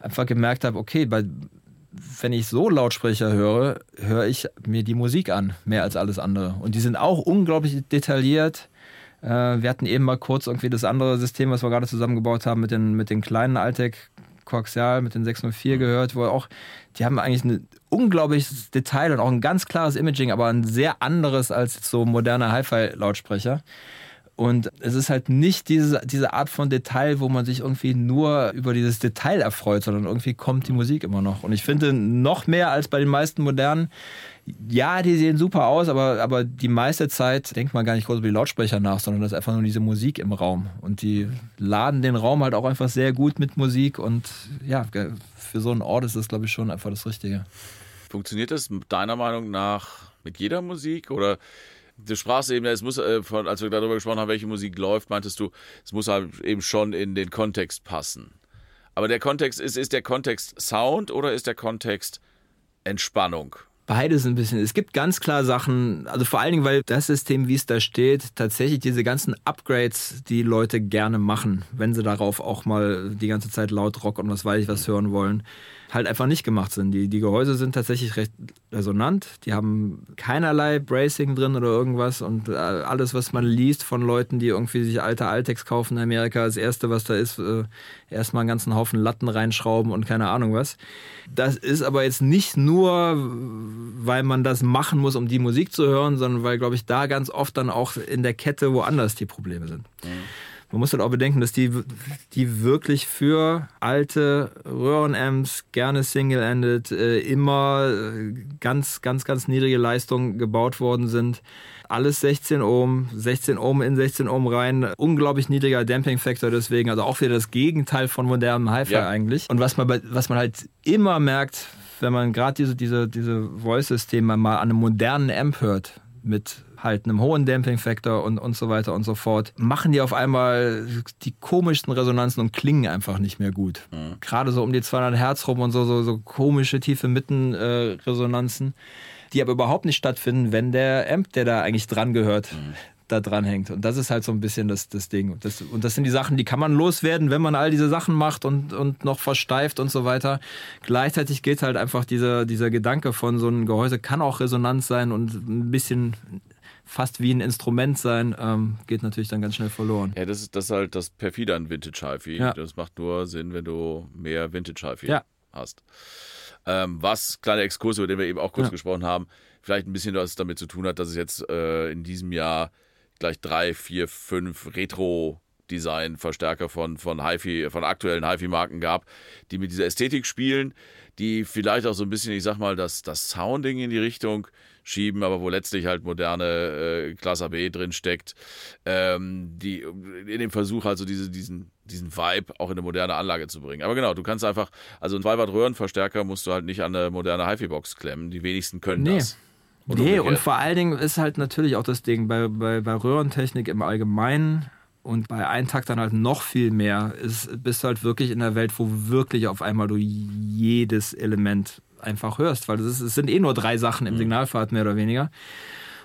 einfach gemerkt habe, okay, bei, wenn ich so Lautsprecher höre, höre ich mir die Musik an, mehr als alles andere. Und die sind auch unglaublich detailliert. Äh, wir hatten eben mal kurz irgendwie das andere System, was wir gerade zusammengebaut haben mit den, mit den kleinen Altec Coaxial mit den 604 mhm. gehört, wo auch, die haben eigentlich ein unglaubliches Detail und auch ein ganz klares Imaging, aber ein sehr anderes als so moderne Hi-Fi-Lautsprecher. Und es ist halt nicht diese, diese Art von Detail, wo man sich irgendwie nur über dieses Detail erfreut, sondern irgendwie kommt die Musik immer noch. Und ich finde, noch mehr als bei den meisten modernen, ja, die sehen super aus, aber, aber die meiste Zeit denkt man gar nicht groß über die Lautsprecher nach, sondern das ist einfach nur diese Musik im Raum. Und die laden den Raum halt auch einfach sehr gut mit Musik. Und ja, für so einen Ort ist das, glaube ich, schon einfach das Richtige. Funktioniert das deiner Meinung nach mit jeder Musik oder du sprachst eben, es muss, äh, von, als wir darüber gesprochen haben, welche Musik läuft, meintest du, es muss halt eben schon in den Kontext passen. Aber der Kontext ist, ist der Kontext Sound oder ist der Kontext Entspannung? Beides ein bisschen. Es gibt ganz klar Sachen, also vor allen Dingen, weil das System, wie es da steht, tatsächlich diese ganzen Upgrades, die Leute gerne machen, wenn sie darauf auch mal die ganze Zeit laut Rock und was weiß ich was hören wollen halt einfach nicht gemacht sind. Die, die Gehäuse sind tatsächlich recht resonant. Die haben keinerlei Bracing drin oder irgendwas. Und äh, alles, was man liest von Leuten, die irgendwie sich alte Altex kaufen in Amerika, das Erste, was da ist, äh, erstmal einen ganzen Haufen Latten reinschrauben und keine Ahnung was. Das ist aber jetzt nicht nur, weil man das machen muss, um die Musik zu hören, sondern weil, glaube ich, da ganz oft dann auch in der Kette woanders die Probleme sind. Mhm. Man muss halt auch bedenken, dass die, die wirklich für alte Röhrenamps, gerne Single-Ended, äh, immer äh, ganz, ganz, ganz niedrige Leistungen gebaut worden sind. Alles 16 Ohm, 16 Ohm in 16 Ohm rein. Unglaublich niedriger Damping-Faktor deswegen. Also auch wieder das Gegenteil von modernem Hi-Fi ja. eigentlich. Und was man, was man halt immer merkt, wenn man gerade diese, diese, diese Voice-Systeme mal an einem modernen Amp hört, mit halt einem hohen Damping-Faktor und, und so weiter und so fort, machen die auf einmal die komischsten Resonanzen und klingen einfach nicht mehr gut. Mhm. Gerade so um die 200 Hertz rum und so, so, so komische tiefe Mitten-Resonanzen, äh, die aber überhaupt nicht stattfinden, wenn der Amp, der da eigentlich dran gehört, mhm da dran hängt. Und das ist halt so ein bisschen das, das Ding. Das, und das sind die Sachen, die kann man loswerden, wenn man all diese Sachen macht und, und noch versteift und so weiter. Gleichzeitig geht halt einfach dieser, dieser Gedanke von so einem Gehäuse kann auch Resonanz sein und ein bisschen fast wie ein Instrument sein, ähm, geht natürlich dann ganz schnell verloren. Ja, das ist, das ist halt das perfide an Vintage HiFi. Ja. Das macht nur Sinn, wenn du mehr Vintage HiFi ja. hast. Ähm, was, kleiner Exkurs, über den wir eben auch kurz ja. gesprochen haben, vielleicht ein bisschen was damit zu tun hat, dass es jetzt äh, in diesem Jahr gleich drei, vier, fünf Retro- Design-Verstärker von, von HiFi, von aktuellen HiFi-Marken gab, die mit dieser Ästhetik spielen, die vielleicht auch so ein bisschen, ich sag mal, das, das Sounding in die Richtung schieben, aber wo letztlich halt moderne äh, Klasse B drin steckt, ähm, die in dem Versuch also diese, diesen, diesen Vibe auch in eine moderne Anlage zu bringen. Aber genau, du kannst einfach, also ein 2 Watt Röhrenverstärker musst du halt nicht an eine moderne HiFi-Box klemmen. Die wenigsten können nee. das. Und nee, und vor allen Dingen ist halt natürlich auch das Ding bei, bei, bei Röhrentechnik im Allgemeinen und bei Eintaktern halt noch viel mehr, ist, bist du halt wirklich in der Welt, wo wirklich auf einmal du jedes Element einfach hörst, weil es, sind eh nur drei Sachen im mhm. Signalpfad mehr oder weniger.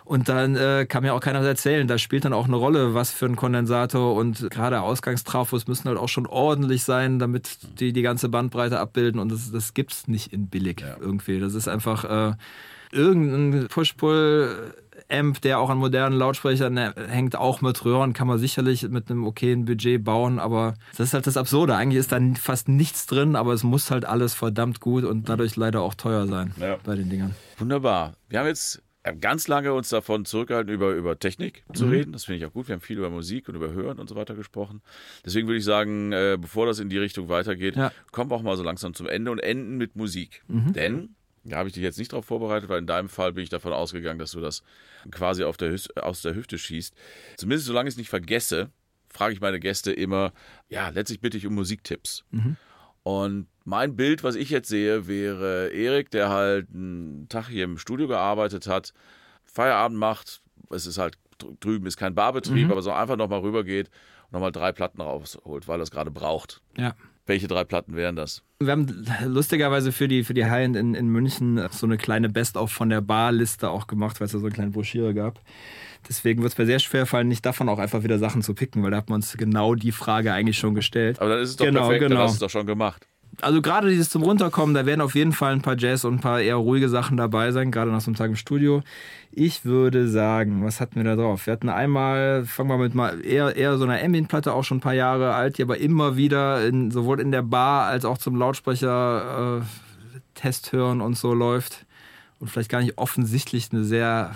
Und dann äh, kann mir auch keiner erzählen, da spielt dann auch eine Rolle, was für ein Kondensator und gerade Ausgangstrafos müssen halt auch schon ordentlich sein, damit die die ganze Bandbreite abbilden und das, das es nicht in billig ja. irgendwie. Das ist einfach äh, irgendein Push-Pull Amp, der auch an modernen Lautsprechern hängt, auch mit Röhren, kann man sicherlich mit einem okayen Budget bauen, aber das ist halt das Absurde. Eigentlich ist da fast nichts drin, aber es muss halt alles verdammt gut und dadurch leider auch teuer sein ja. bei den Dingern. Wunderbar. Wir haben jetzt ganz lange uns davon zurückgehalten, über, über Technik zu mhm. reden. Das finde ich auch gut. Wir haben viel über Musik und über Hören und so weiter gesprochen. Deswegen würde ich sagen, äh, bevor das in die Richtung weitergeht, ja. kommen wir auch mal so langsam zum Ende und enden mit Musik. Mhm. Denn da habe ich dich jetzt nicht darauf vorbereitet, weil in deinem Fall bin ich davon ausgegangen, dass du das quasi auf der aus der Hüfte schießt. Zumindest solange ich es nicht vergesse, frage ich meine Gäste immer, ja, letztlich bitte ich um Musiktipps. Mhm. Und mein Bild, was ich jetzt sehe, wäre Erik, der halt einen Tag hier im Studio gearbeitet hat, Feierabend macht, es ist halt drüben ist kein Barbetrieb, mhm. aber so einfach nochmal rübergeht und nochmal drei Platten rausholt, weil er es gerade braucht. Ja. Welche drei Platten wären das? Wir haben lustigerweise für die, für die High-End in, in München so eine kleine Best-of von der Bar-Liste auch gemacht, weil es da so eine kleine Broschüre gab. Deswegen wird es mir sehr schwer fallen, nicht davon auch einfach wieder Sachen zu picken, weil da hat man uns genau die Frage eigentlich schon gestellt. Aber dann ist es doch genau, perfekt, genau. dann hast du es doch schon gemacht also gerade dieses zum Runterkommen, da werden auf jeden Fall ein paar Jazz und ein paar eher ruhige Sachen dabei sein, gerade nach so einem Tag im Studio. Ich würde sagen, was hatten wir da drauf? Wir hatten einmal, fangen wir mit mal eher, eher so einer Ambient-Platte, auch schon ein paar Jahre alt, die aber immer wieder in, sowohl in der Bar als auch zum Lautsprecher äh, Test hören und so läuft. Und vielleicht gar nicht offensichtlich eine sehr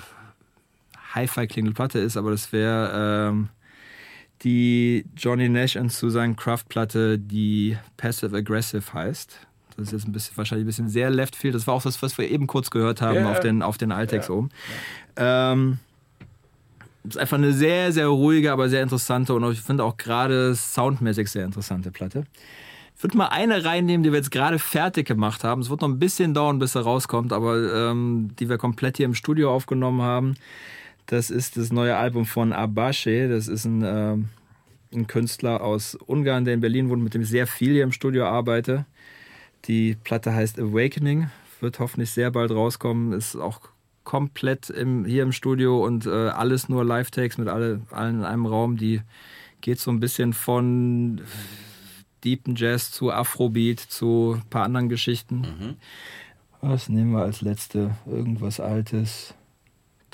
Hi-Fi klingende Platte ist, aber das wäre ähm, die Johnny Nash und Susan Kraft-Platte, die Passive Aggressive heißt. Das ist jetzt ein bisschen, wahrscheinlich ein bisschen sehr left field. Das war auch das, was wir eben kurz gehört haben Ja. auf den, auf den Altex oben. Ähm, ist einfach eine sehr, sehr ruhige, aber sehr interessante und ich finde auch gerade soundmäßig sehr interessante Platte. Ich würde mal eine reinnehmen, die wir jetzt gerade fertig gemacht haben. Es wird noch ein bisschen dauern, bis sie rauskommt, aber ähm, die wir komplett hier im Studio aufgenommen haben. Das ist das neue Album von Abashe. Das ist ein, ähm, ein Künstler aus Ungarn, der in Berlin wohnt, mit dem ich sehr viel hier im Studio arbeite. Die Platte heißt Awakening, wird hoffentlich sehr bald rauskommen. Ist auch komplett im, hier im Studio und äh, alles nur Live-Takes mit alle, allen in einem Raum. Die geht so ein bisschen von Deepen Jazz zu Afrobeat zu ein paar anderen Geschichten. Was nehmen wir als letzte? Irgendwas Altes.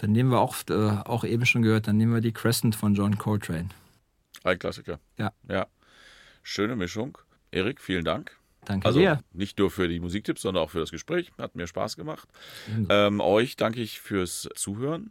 Dann nehmen wir auch, äh, auch eben schon gehört, dann nehmen wir die Crescent von John Coltrane. Ein Klassiker. Ja. Ja. Schöne Mischung. Erik, vielen Dank. Danke Also dir. nicht nur für die Musiktipps, sondern auch für das Gespräch. Hat mir Spaß gemacht. Ähm, euch danke ich fürs Zuhören.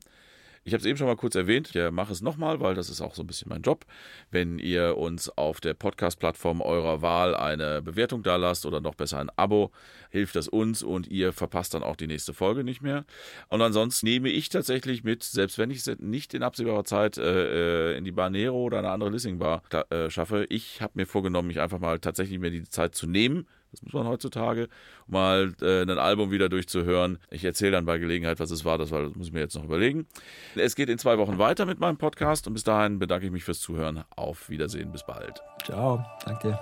Ich habe es eben schon mal kurz erwähnt. Ich mache es nochmal, weil das ist auch so ein bisschen mein Job. Wenn ihr uns auf der Podcast-Plattform eurer Wahl eine Bewertung da lasst oder noch besser ein Abo, hilft das uns und ihr verpasst dann auch die nächste Folge nicht mehr. Und ansonsten nehme ich tatsächlich mit, selbst wenn ich es nicht in absehbarer Zeit äh, in die Bar Nero oder eine andere Lissing Bar äh, schaffe, ich habe mir vorgenommen, mich einfach mal tatsächlich mir die Zeit zu nehmen. Das muss man heutzutage, mal äh, ein Album wieder durchzuhören. Ich erzähle dann bei Gelegenheit, was es war, das, war, das muss ich mir jetzt noch überlegen. Es geht in zwei Wochen weiter mit meinem Podcast und bis dahin bedanke ich mich fürs Zuhören. Auf Wiedersehen, bis bald. Ciao. Danke.